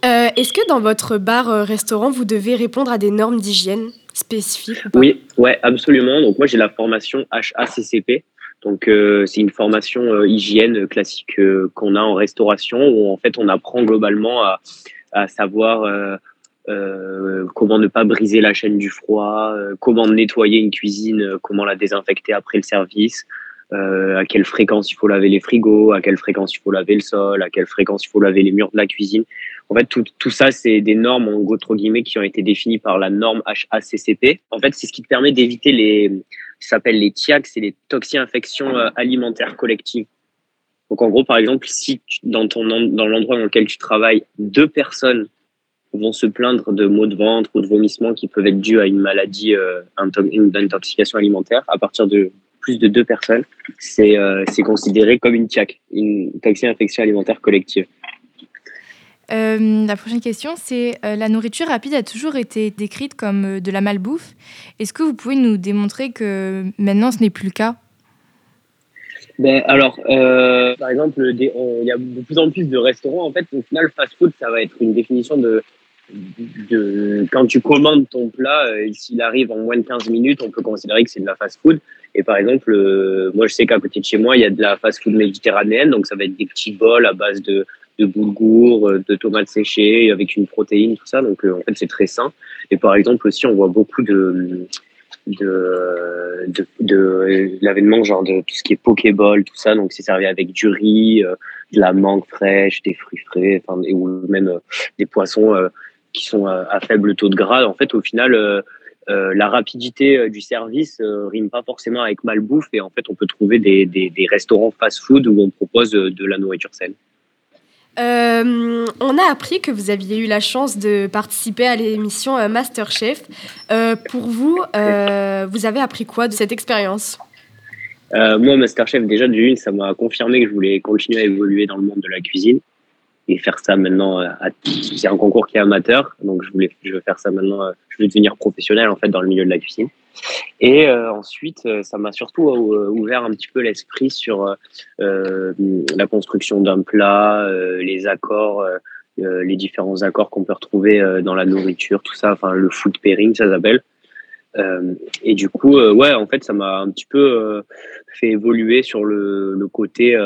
Euh, est-ce que dans votre bar-restaurant, vous devez répondre à des normes d'hygiène spécifiques Oui, ouais, absolument. Donc moi, j'ai la formation HACCP. Donc euh, c'est une formation euh, hygiène classique qu'on a en restauration où en fait on apprend globalement à, à savoir comment ne pas briser la chaîne du froid, comment nettoyer une cuisine, comment la désinfecter après le service, à quelle fréquence il faut laver les frigos, à quelle fréquence il faut laver le sol, à quelle fréquence il faut laver les murs de la cuisine. En fait, tout, ça, c'est des normes, en gros, guillemets, qui ont été définies par la norme HACCP. En fait, c'est ce qui te permet d'éviter les, s'appelle les TIAC, c'est les toxi-infections euh, alimentaires collectives. Donc, en gros, par exemple, si dans ton, dans l'endroit dans lequel tu travailles, deux personnes vont se plaindre de maux de ventre ou de vomissements qui peuvent être dus à une maladie, euh, une intoxication alimentaire, à partir de plus de deux personnes, c'est euh, considéré comme une TIAC, une toxi-infection alimentaire collective. Euh, la prochaine question, c'est euh, la nourriture rapide a toujours été décrite comme de la malbouffe. Est-ce que vous pouvez nous démontrer que maintenant ce n'est plus le cas? Ben, alors, par exemple, il y a de plus en plus de restaurants. En fait, au final, fast-food, ça va être une définition de, de quand tu commandes ton plat, s'il arrive en moins de 15 minutes, on peut considérer que c'est de la fast-food. Et par exemple, moi, je sais qu'à côté de chez moi, il y a de la fast-food méditerranéenne, donc ça va être des petits bols à base de de boulgour, euh, de tomates séchées avec une protéine, tout ça. Donc, euh, en fait, c'est très sain. Et par exemple, aussi, on voit beaucoup de, de, de, de l'avènement genre de tout ce qui est pokéball, tout ça. Donc, c'est servi avec du riz, euh, de la mangue fraîche, des fruits frais, enfin, ou même des poissons qui sont à, faible taux de gras. En fait, au final, la rapidité du service rime pas forcément avec malbouffe et en fait on peut trouver des, des, des restaurants fast-food où on propose de la nourriture saine. Euh, on a appris que vous aviez eu la chance de participer à l'émission euh, Masterchef. Euh, pour vous, vous avez appris quoi de cette expérience? Moi, Masterchef, déjà de ça m'a confirmé que je voulais continuer à évoluer dans le monde de la cuisine. Et faire ça maintenant. euh, C'est un concours qui est amateur, donc je voulais, je veux faire ça maintenant. euh, Je veux devenir professionnel en fait dans le milieu de la cuisine. Et euh, ensuite, euh, ça m'a surtout ouvert un petit peu l'esprit sur euh, la construction d'un plat, euh, les accords, les différents accords qu'on peut retrouver dans la nourriture, tout ça. Enfin, le food pairing, ça s'appelle. Euh, et du coup, euh, ouais, en fait, ça m'a un petit peu euh, fait évoluer sur le, le côté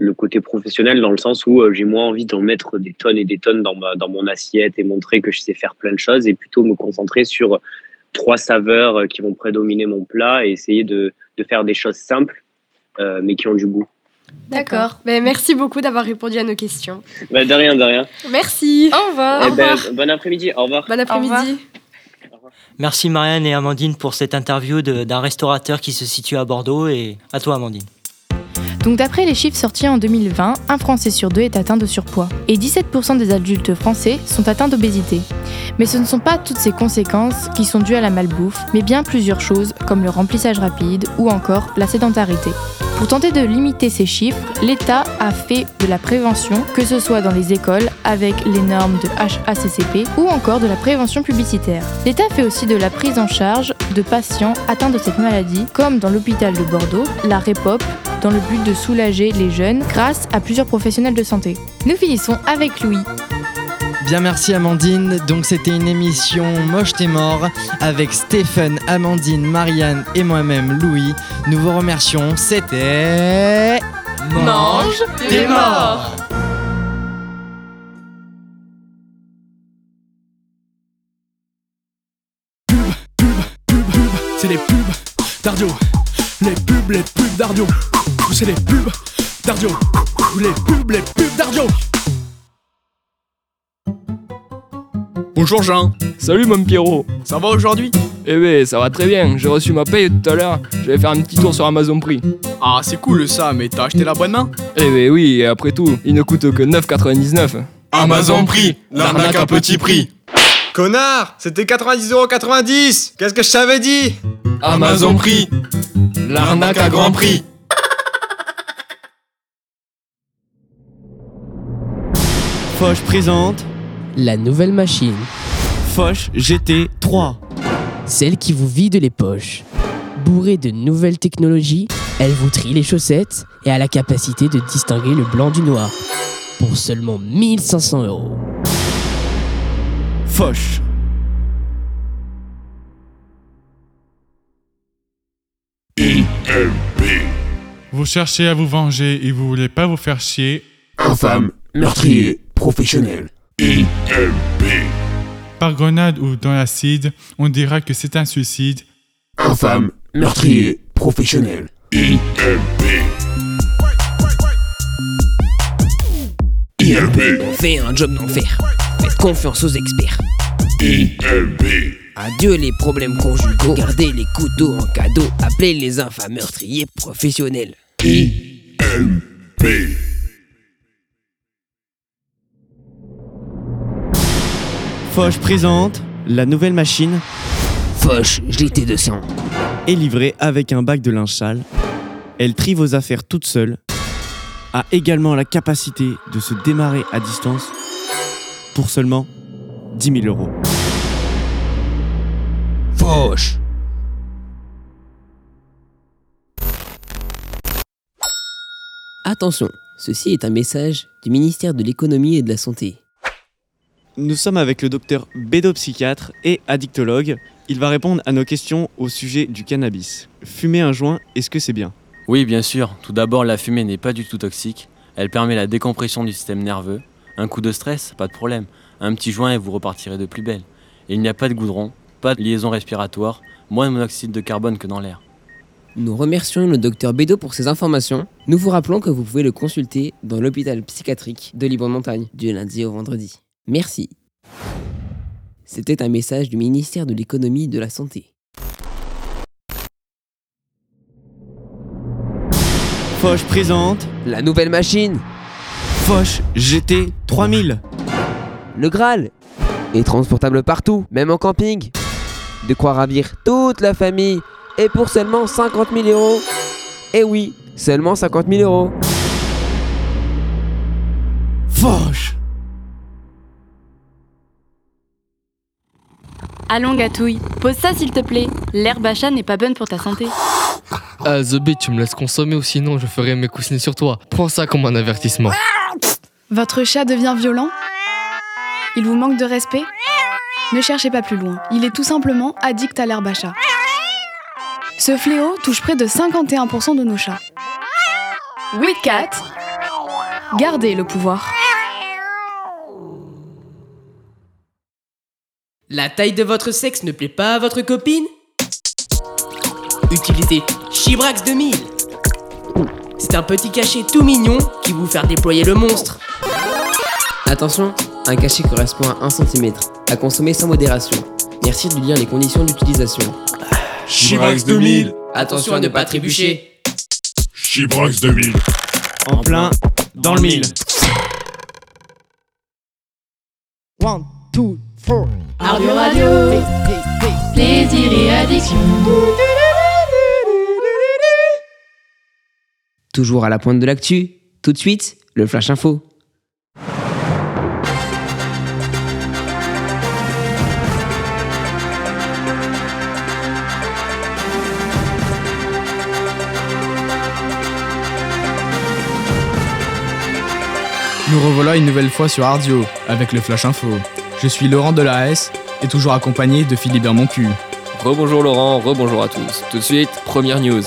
le côté professionnel dans le sens où euh, j'ai moins envie d'en mettre des tonnes et des tonnes dans ma dans mon assiette et montrer que je sais faire plein de choses et plutôt me concentrer sur trois saveurs euh, qui vont prédominer mon plat et essayer de, de faire des choses simples euh, mais qui ont du goût. D'accord. Ben, merci beaucoup d'avoir répondu à nos questions. Bah, de rien, de rien. Merci. Au revoir. Eh ben, bon après-midi. Au revoir. Bon après-midi. Merci Marianne et Amandine pour cette interview d'un restaurateur qui se situe à Bordeaux et à toi Amandine. Donc d'après les chiffres sortis en 2020, un Français sur deux est atteint de surpoids et 17% des adultes français sont atteints d'obésité. Mais ce ne sont pas toutes ces conséquences qui sont dues à la malbouffe, mais bien plusieurs choses comme le remplissage rapide ou encore la sédentarité. Pour tenter de limiter ces chiffres, l'État a fait de la prévention, que ce soit dans les écoles avec les normes de HACCP ou encore de la prévention publicitaire. L'État fait aussi de la prise en charge de patients atteints de cette maladie, comme dans l'hôpital de Bordeaux, la REPOP, dans le but de soulager les jeunes grâce à plusieurs professionnels de santé. Nous finissons avec Louis. Bien merci Amandine. Donc c'était une émission Moche t'es mort avec Stéphane, Amandine, Marianne et moi-même Louis. Nous vous remercions. C'était Mange tes morts. C'est les pubs d'Ardio. Les pubs, les pubs d'Ardio. C'est les pubs d'Ardio. Les pubs, les pubs d'Ardio. Bonjour Jean. Salut mon Pierrot. Ça va aujourd'hui? Eh ben ça va très bien. J'ai reçu ma paye tout à l'heure. Je vais faire un petit tour sur Amazon Prix. Ah c'est cool ça, mais t'as acheté l'abonnement? Eh ben oui, et après tout, il ne coûte que 9,99. Amazon Prix, l'arnaque à petit prix. Connard C'était 90,90€ Qu'est-ce que je t'avais dit? Amazon Prix, l'arnaque à grand prix. Foch présente La nouvelle machine. Foch GT3. Celle qui vous vide les poches. Bourrée de nouvelles technologies, elle vous trie les chaussettes et a la capacité de distinguer le blanc du noir. Pour seulement 1500 euros. Foch. Vous cherchez à vous venger et vous voulez pas vous faire chier. Infâme, meurtrier, professionnel. IMP. Par grenade ou dans l'acide, on dira que c'est un suicide. Infâme, meurtrier, professionnel. IMP. IMP. On fait un job d'enfer. Faites confiance aux experts. IMP. Adieu les problèmes conjugaux. Gardez les couteaux en cadeau. Appelez les infâmes meurtriers professionnels. IMP. Foch présente la nouvelle machine. Foch GT200. Est livrée avec un bac de linge sale. Elle trie vos affaires toute seule. A également la capacité de se démarrer à distance pour seulement 10 000 euros. Foch. Attention, ceci est un message du ministère de l'économie et de la santé. Nous sommes avec le docteur Bédo psychiatre et addictologue. Il va répondre à nos questions au sujet du cannabis. Fumer un joint, est-ce que c'est bien? Oui, bien sûr. Tout d'abord, la fumée n'est pas du tout toxique. Elle permet la décompression du système nerveux. Un coup de stress, pas de problème. Un petit joint et vous repartirez de plus belle. Et il n'y a pas de goudron, pas de liaison respiratoire, moins de monoxyde de carbone que dans l'air. Nous remercions le docteur Bédo pour ces informations. Nous vous rappelons que vous pouvez le consulter dans l'hôpital psychiatrique de Libre-Montagne du lundi au vendredi. Merci. C'était un message du ministère de l'économie et de la santé. Foch présente La nouvelle machine Foch GT 3000. Le Graal est transportable partout, même en camping. De quoi ravir toute la famille et pour seulement 50 000 euros. Eh oui, seulement 50 000 euros. Vache Allons, Gatouille, pose ça s'il te plaît. L'herbe à chat n'est pas bonne pour ta santé. Ah, The Bee, tu me laisses consommer ou sinon je ferai mes coussinets sur toi. Prends ça comme un avertissement. Votre chat devient violent? Il vous manque de respect? Ne cherchez pas plus loin. Il est tout simplement addict à l'herbe à chat. Ce fléau touche près de 51% de nos chats. Oui, Cat Gardez le pouvoir. La taille de votre sexe ne plaît pas à votre copine? Utilisez Chibrax 2000. C'est un petit cachet tout mignon qui vous fait déployer le monstre. Attention, un cachet correspond à 1 cm, à consommer sans modération. Merci de lire les conditions d'utilisation. Chibrax 2000 Attention à ne pas trébucher. Chibrax 2000 En plein, dans le mille. 1, 2, Radio, plaisir et addiction. Toujours à la pointe de l'actu, tout de suite, le Flash Info. Nous revoilà une nouvelle fois sur Ardio avec le Flash Info. Je suis Laurent Delahès et toujours accompagné de Philibert Moncu. Rebonjour Laurent, rebonjour à tous. Tout de suite, première news.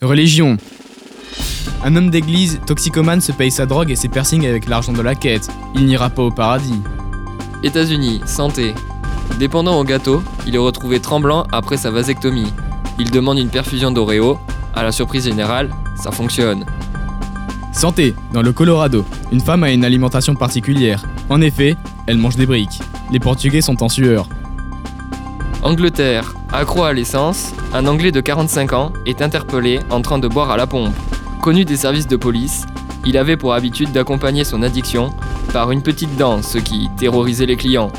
Religion. Un homme d'église, toxicomane, se paye sa drogue et ses piercings avec l'argent de la quête. Il n'ira pas au paradis. États-Unis, santé. Dépendant au gâteau, il est retrouvé tremblant après sa vasectomie. Il demande une perfusion d'Oreo. À la surprise générale, ça fonctionne. Santé, dans le Colorado, une femme a une alimentation particulière. En effet, elle mange des briques. Les Portugais sont en sueur. Angleterre, accro à l'essence, un Anglais de 45 ans est interpellé en train de boire à la pompe. Connu des services de police, il avait pour habitude d'accompagner son addiction par une petite danse, ce qui terrorisait les clients.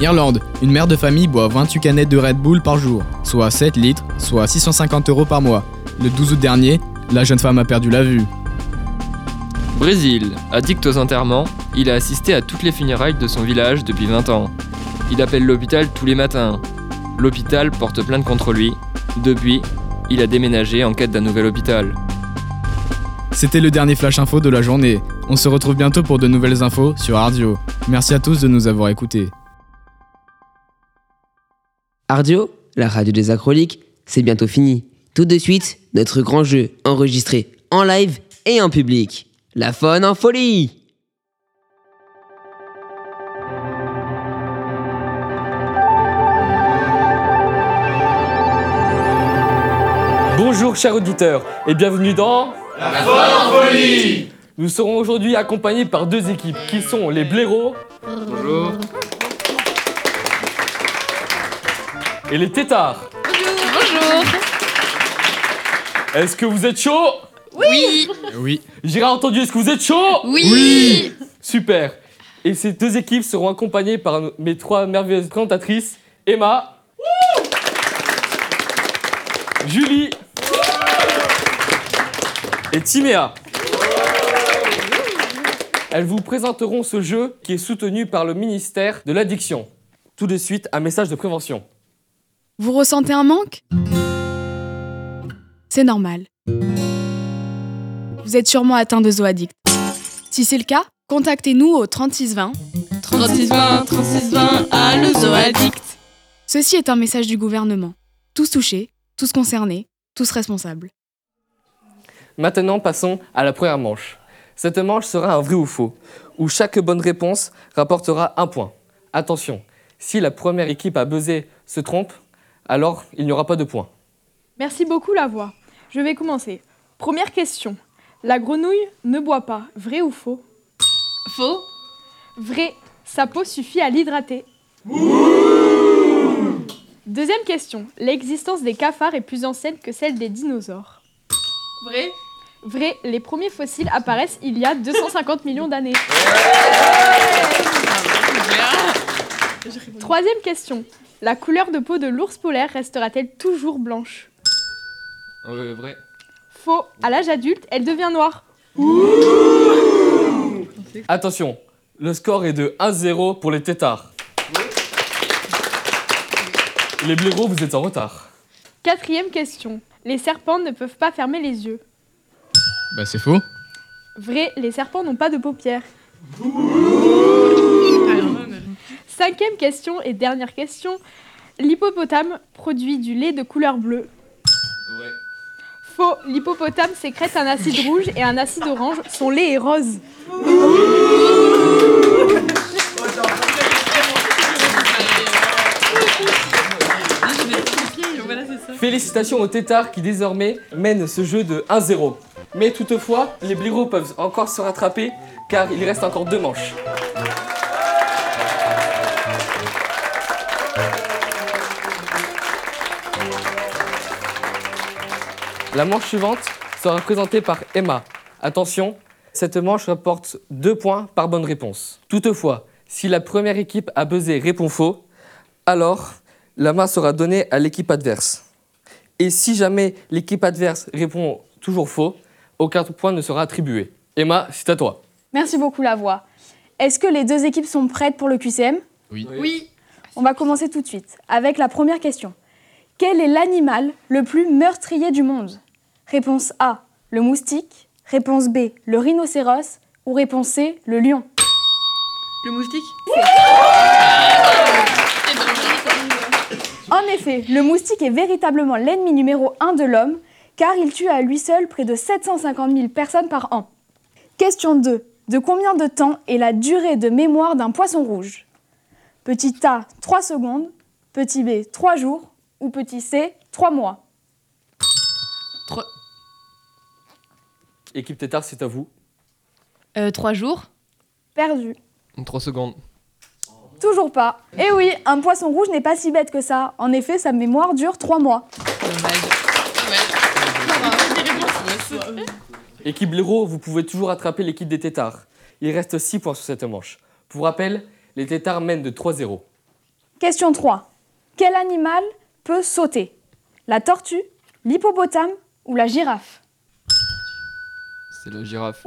Irlande, une mère de famille boit 28 canettes de Red Bull par jour, soit 7 litres, soit 650 euros par mois. Le 12 août dernier, la jeune femme a perdu la vue. Brésil, addict aux enterrements, il a assisté à toutes les funérailles de son village depuis 20 ans. Il appelle l'hôpital tous les matins. L'hôpital porte plainte contre lui. Depuis, il a déménagé en quête d'un nouvel hôpital. C'était le dernier flash info de la journée. On se retrouve bientôt pour de nouvelles infos sur Ardio. Merci à tous de nous avoir écoutés. Ardio, la radio des acroliques, c'est bientôt fini. Tout de suite, notre grand jeu enregistré en live et en public. La faune en folie Bonjour chers auditeurs et bienvenue dans La faune en folie Nous serons aujourd'hui accompagnés par deux équipes qui sont les blaireaux Bonjour et les têtards. Bonjour. Est-ce que vous êtes chaud Oui. Oui. J'ai entendu, est-ce que vous êtes chaud Oui. Oui. Super. Et ces deux équipes seront accompagnées par mes trois merveilleuses présentatrices, Emma, Julie et Timéa. Elles vous présenteront ce jeu qui est soutenu par le ministère de l'Addiction. Tout de suite, un message de prévention. Vous ressentez un manque? C'est normal. Vous êtes sûrement atteint de zoaddict. Si c'est le cas, contactez-nous au 3620 3620, 3620, allo zoaddict. Ceci est un message du gouvernement. Tous touchés, tous concernés, tous responsables. Maintenant, passons à la première manche. Cette manche sera un vrai ou faux, où chaque bonne réponse rapportera un point. Attention, si la première équipe à buzzer se trompe, alors il n'y aura pas de point. Merci beaucoup la voix. Je vais commencer. Première question. La grenouille ne boit pas, vrai ou faux? Faux. Vrai. Sa peau suffit à l'hydrater. Deuxième question. L'existence des cafards est plus ancienne que celle des dinosaures. Vrai. Vrai. Les premiers fossiles apparaissent il y a 250 millions d'années. Troisième question. La couleur de peau de l'ours polaire restera-t-elle toujours blanche? Euh, vrai. Faux. À l'âge adulte, elle devient noire. Attention, le score est de 1-0 pour les têtards. Les blaireaux, vous êtes en retard. Quatrième question. Les serpents ne peuvent pas fermer les yeux. Bah c'est faux. Vrai, les serpents n'ont pas de paupières. Cinquième question et dernière question. L'hippopotame produit du lait de couleur bleue. L'hippopotame sécrète un acide rouge et un acide orange. Son lait est rose. Félicitations aux têtards qui désormais mènent ce jeu de 1-0. Mais toutefois, les blaireaux peuvent encore se rattraper car il reste encore deux manches. La manche suivante sera présentée par Emma. Attention, cette manche rapporte deux points par bonne réponse. Toutefois, si la première équipe à buzzer répond faux, alors la main sera donnée à l'équipe adverse. Et si jamais l'équipe adverse répond toujours faux, aucun point ne sera attribué. Emma, c'est à toi. Merci beaucoup, la voix. Est-ce que les deux équipes sont prêtes pour le QCM Oui. Oui. On va commencer tout de suite avec la première question. Quel est l'animal le plus meurtrier du monde? Réponse A, le moustique. Réponse B, le rhinocéros. Ou réponse C, le lion. Le moustique En effet, le moustique est véritablement l'ennemi numéro un de l'homme, car il tue à lui seul près de 750 000 personnes par an. Question 2. De combien de temps est la durée de mémoire d'un poisson rouge? Petit A, 3 secondes. Petit B, 3 jours. Ou petit C, 3 mois. Équipe tétard, c'est à vous. Euh, trois jours. Perdu. 3 secondes. Toujours pas. Eh oui, un poisson rouge n'est pas si bête que ça. En effet, sa mémoire dure 3 mois. Équipe blaireau, vous pouvez toujours attraper l'équipe des tétards. Il reste 6 points sur cette manche. Pour rappel, les tétards mènent de 3-0. Question 3. Quel animal peut sauter? La tortue, l'hippopotame ou la girafe? C'est la girafe.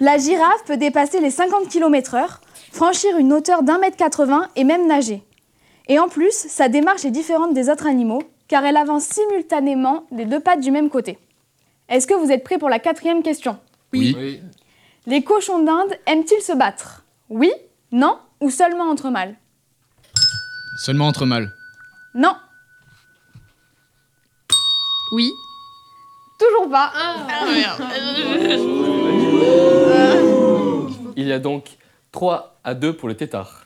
La girafe peut dépasser les 50 km/h, franchir une hauteur d'un mètre 80 et même nager. Et en plus, sa démarche est différente des autres animaux, car elle avance simultanément les deux pattes du même côté. Est-ce que vous êtes prêts pour la quatrième question? Oui. Les cochons d'Inde aiment-ils se battre? Oui Non Ou seulement entre mâles? Seulement entre mâles. Non Oui. Toujours pas. Il y a donc 3 à 2 pour le tétard.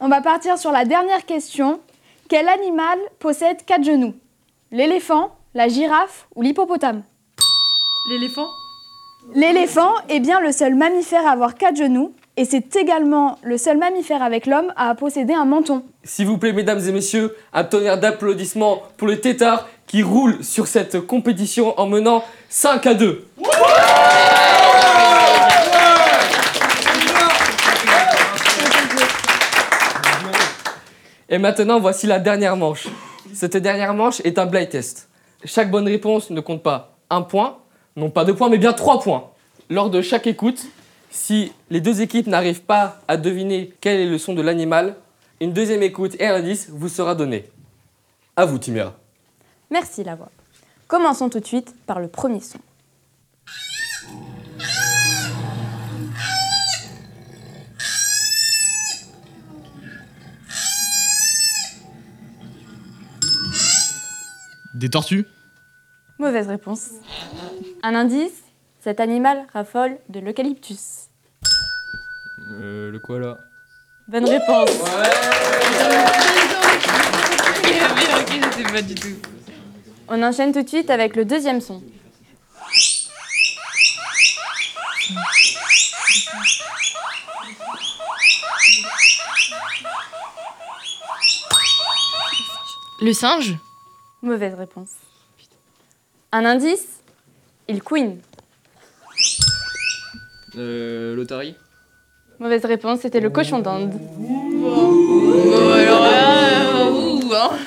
On va partir sur la dernière question. Quel animal possède quatre genoux? L'éléphant, la girafe ou l'hippopotame? L'éléphant? L'éléphant est bien le seul mammifère à avoir quatre genoux et c'est également le seul mammifère avec l'homme à posséder un menton. S'il vous plaît, mesdames et messieurs, un tonnerre d'applaudissements pour le tétard qui roule sur cette compétition en menant 5 à 2. Et maintenant, voici la dernière manche. Cette dernière manche est un blind test. Chaque bonne réponse ne compte pas un point, non pas deux points, mais bien trois points. Lors de chaque écoute, si les deux équipes n'arrivent pas à deviner quel est le son de l'animal, une deuxième écoute et un indice vous sera donné. À vous, Timia. Merci la voix. Commençons tout de suite par le premier son. Des tortues? Mauvaise réponse. Un indice cet animal raffole de l'eucalyptus. Euh, le koala. Bonne réponse. ok, je sais pas du tout. On enchaîne tout de suite avec le deuxième son. Le singe? Mauvaise réponse. Un indice? Il queen. Euh, L'Otari. Mauvaise réponse, c'était le cochon d'Inde.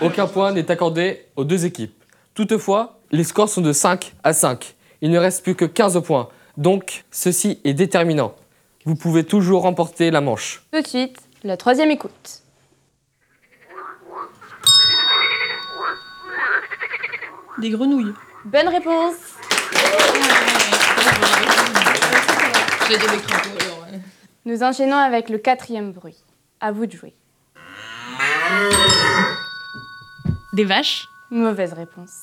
Aucun point n'est accordé aux deux équipes. Toutefois, les scores sont de 5 à 5. Il ne reste plus que 15 points. Donc, ceci est déterminant. Vous pouvez toujours remporter la manche. Tout de suite, la troisième écoute. Des grenouilles. Bonne réponse. J'ai des. Nous enchaînons avec le quatrième bruit. À vous de jouer. Des vaches? Mauvaise réponse.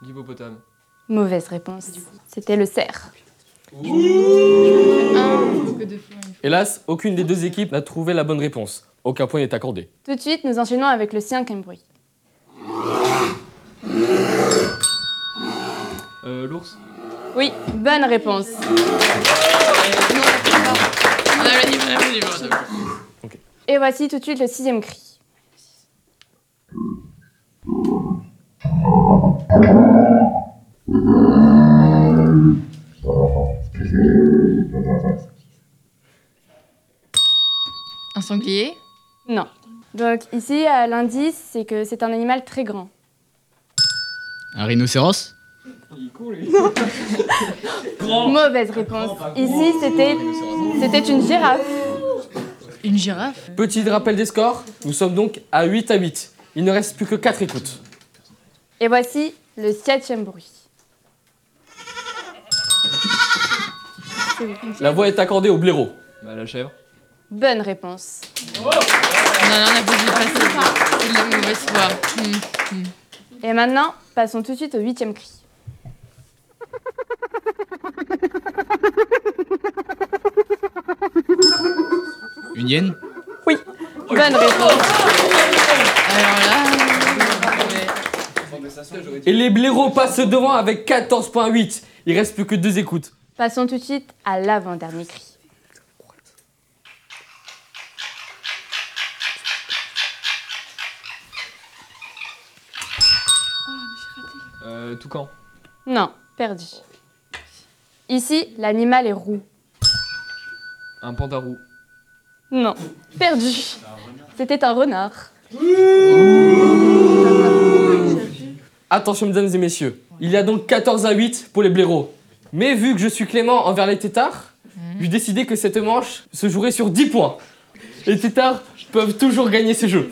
L'hippopotame. Mauvaise réponse. C'était le cerf. Hélas, aucune des deux équipes n'a trouvé la bonne réponse. Aucun point n'est accordé. Tout de suite, nous enchaînons avec le cinquième bruit. Oui, bonne réponse. Et voici tout de suite le sixième cri. Un sanglier? Non. Donc ici, l'indice, c'est que c'est un animal très grand. Un rhinocéros? Mauvaise réponse. Ici, c'était c'était une girafe. Une girafe Petit rappel des scores, nous sommes donc à 8 à 8. Il ne reste plus que 4 écoutes. Et voici le septième bruit. La voix est accordée au blaireau. Bah, la chèvre. Bonne réponse. Non, non, on a pas vu passer. C'est de la mauvaise foi. Hmm. Et maintenant, passons tout de suite au huitième cri. Une hyène? Oui, bonne réponse. Et les blaireaux passent devant avec 14.8. Il reste plus que deux écoutes. Passons tout de suite à l'avant-dernier cri. Euh, toucan. Non, perdu. Ici, l'animal est roux. Un pandarou. Non, perdu. C'était un renard. Attention, mesdames et messieurs. Il y a donc 14 à 8 pour les blaireaux. Mais vu que je suis clément envers les têtards, j'ai décidé que cette manche se jouerait sur 10 points. Les têtards peuvent toujours gagner ce jeu.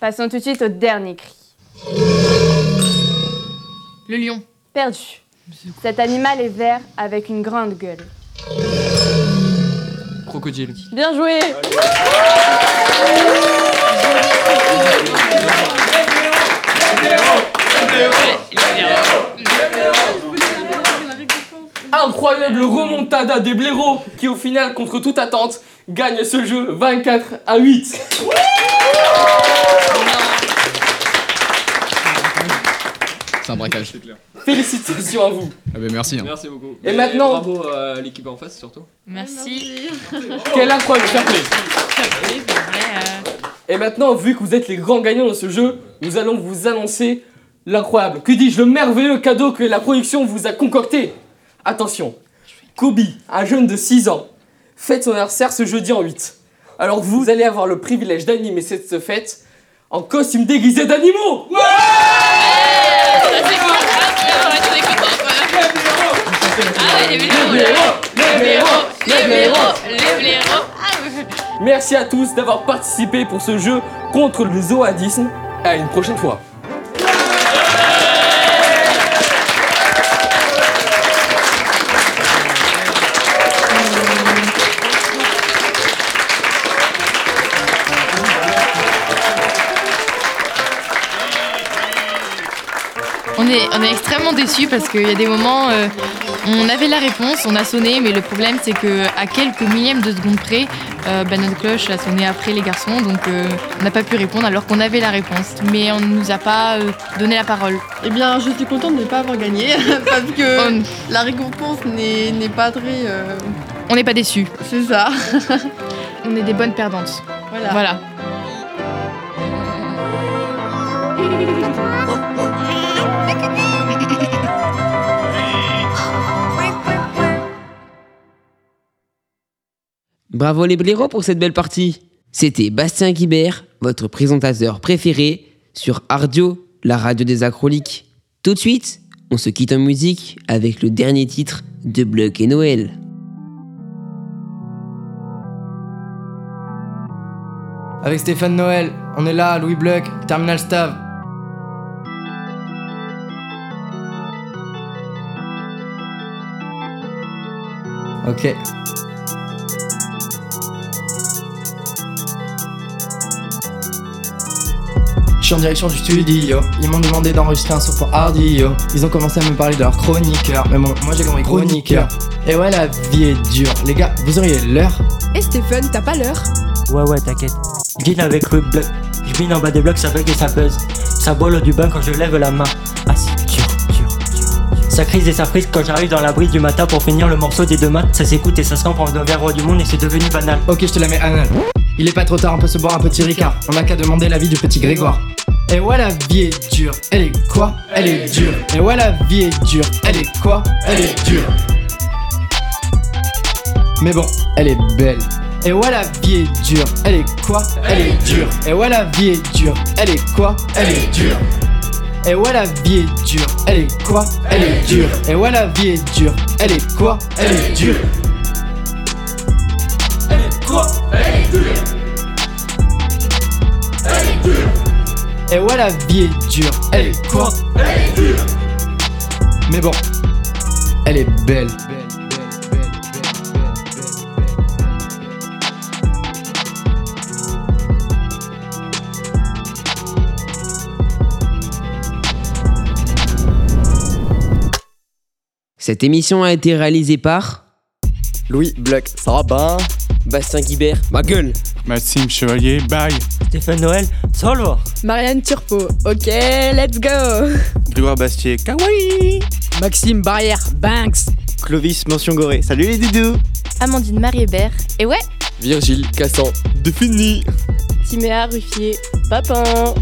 Passons tout de suite au dernier cri. Le lion. Perdu. Cet animal est vert avec une grande gueule. Crocodile. Bien joué Incroyable remontada des blaireaux qui, au final, contre toute attente, gagnent ce jeu 24 à 8. C'est un braquage. Félicitations à vous. Ah ben merci. hein. Merci beaucoup. Et maintenant- Bravo à l'équipe en face surtout. Merci. Quel incroyable fair play. Oui, c'est vrai. euh, Et maintenant, vu que vous êtes les grands gagnants de ce jeu, nous allons vous annoncer l'incroyable, que dis-je, le merveilleux cadeau que la production vous a concocté. Attention, Kobe, un jeune de 6 ans, fête son anniversaire ce jeudi en 8. Alors vous allez avoir le privilège d'animer cette fête en costume déguisé d'animaux. Merci à tous d'avoir participé pour ce jeu contre le zoadisme. À une prochaine fois. On est, on est extrêmement déçus parce qu'il y a des moments, euh, on avait la réponse, on a sonné, mais le problème c'est que à quelques millièmes de seconde près, euh, bah, notre cloche a sonné après les garçons, donc euh, on n'a pas pu répondre alors qu'on avait la réponse. Mais on ne nous a pas euh, donné la parole. Eh bien, je suis contente de ne pas avoir gagné parce que la récompense n'est n'est pas très. euh, On n'est pas déçus. C'est ça. On est des bonnes perdantes. Voilà. Voilà. Bravo les blaireaux pour cette belle partie. C'était Bastien Guibert, votre présentateur préféré sur Ardio, la radio des acroliques. Tout de suite, on se quitte en musique avec le dernier titre de Bloc et Noël. Avec Stéphane Noël, on est là, Louis Bluck, Terminal Stav. Ok. Je suis en direction du studio. Ils m'ont demandé d'enregistrer un son pour Hardio. Ils ont commencé à me parler de leur chroniqueur. Mais bon, moi j'ai compris chroniqueur. Et ouais, la vie est dure. Les gars, vous auriez l'heure Et Stéphane, t'as pas l'heure Ouais, ouais, t'inquiète. Deal avec le bloc. Je mine en bas des blocs, ça bug et ça buzz. Ça boile du bain quand je lève la main. Ah, c'est dur, dur, dur. Ça crise et ça frise quand j'arrive dans la brise du matin pour finir le morceau des deux maths. Ça s'écoute et ça se en devient roi du monde et c'est devenu banal. Ok, je te la mets anal. Il est pas trop tard, on peut se boire un petit Ricard. On n'a qu'à demander l'avis du petit Grégoire. Et ouais, la vie est dure. Elle est quoi Elle est dure. Et ouais, la vie est dure. Elle est quoi Elle est dure. Mais bon, elle est belle. Et ouais, la vie est dure. Elle est quoi Elle est dure. Et ouais, la vie est dure. Elle est quoi Elle est dure. Et ouais, la vie est dure. Elle est quoi Elle est dure. Et ouais, la vie est dure. Elle est quoi Elle est dure. Et ouais, la vie est dure. Elle est quoi Elle est dure. Mais bon, elle est belle. Cette émission a été réalisée par Louis va ben Bastien Guibert, ma gueule Maxime Chevalier, bye Stéphane Noël, salve Marianne Turpo, ok, let's go. Grégoire Bastier, kawaii. Maxime Barrière, Banks. Clovis Mention Goré, salut les doudous. Amandine Marie-Hébert, et ouais. Virgile Cassan, défini Timéa Ruffier, Papin.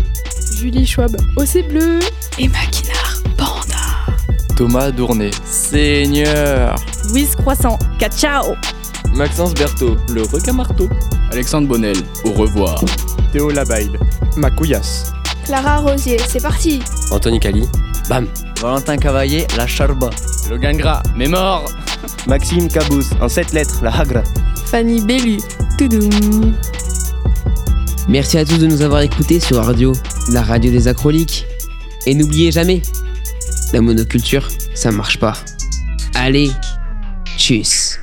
Julie Schwab, OC Bleu. Emma Guinard, Panda. Thomas Dournet, Seigneur. Louise Croissant, Ciao. Maxence Berthaud, le requin marteau. Alexandre Bonnel, au revoir. Théo Labaille, ma couillasse. Clara Rosier, c'est parti Anthony Cali, bam Valentin Cavaillé, la charba. Logan Gras, mais mort Maxime Cabous, en 7 lettres, la hagra. Fanny Bellu, Toudoum Merci à tous de nous avoir écoutés sur Radio, la radio des acroliques. Et n'oubliez jamais, la monoculture, ça marche pas. Allez, tchuss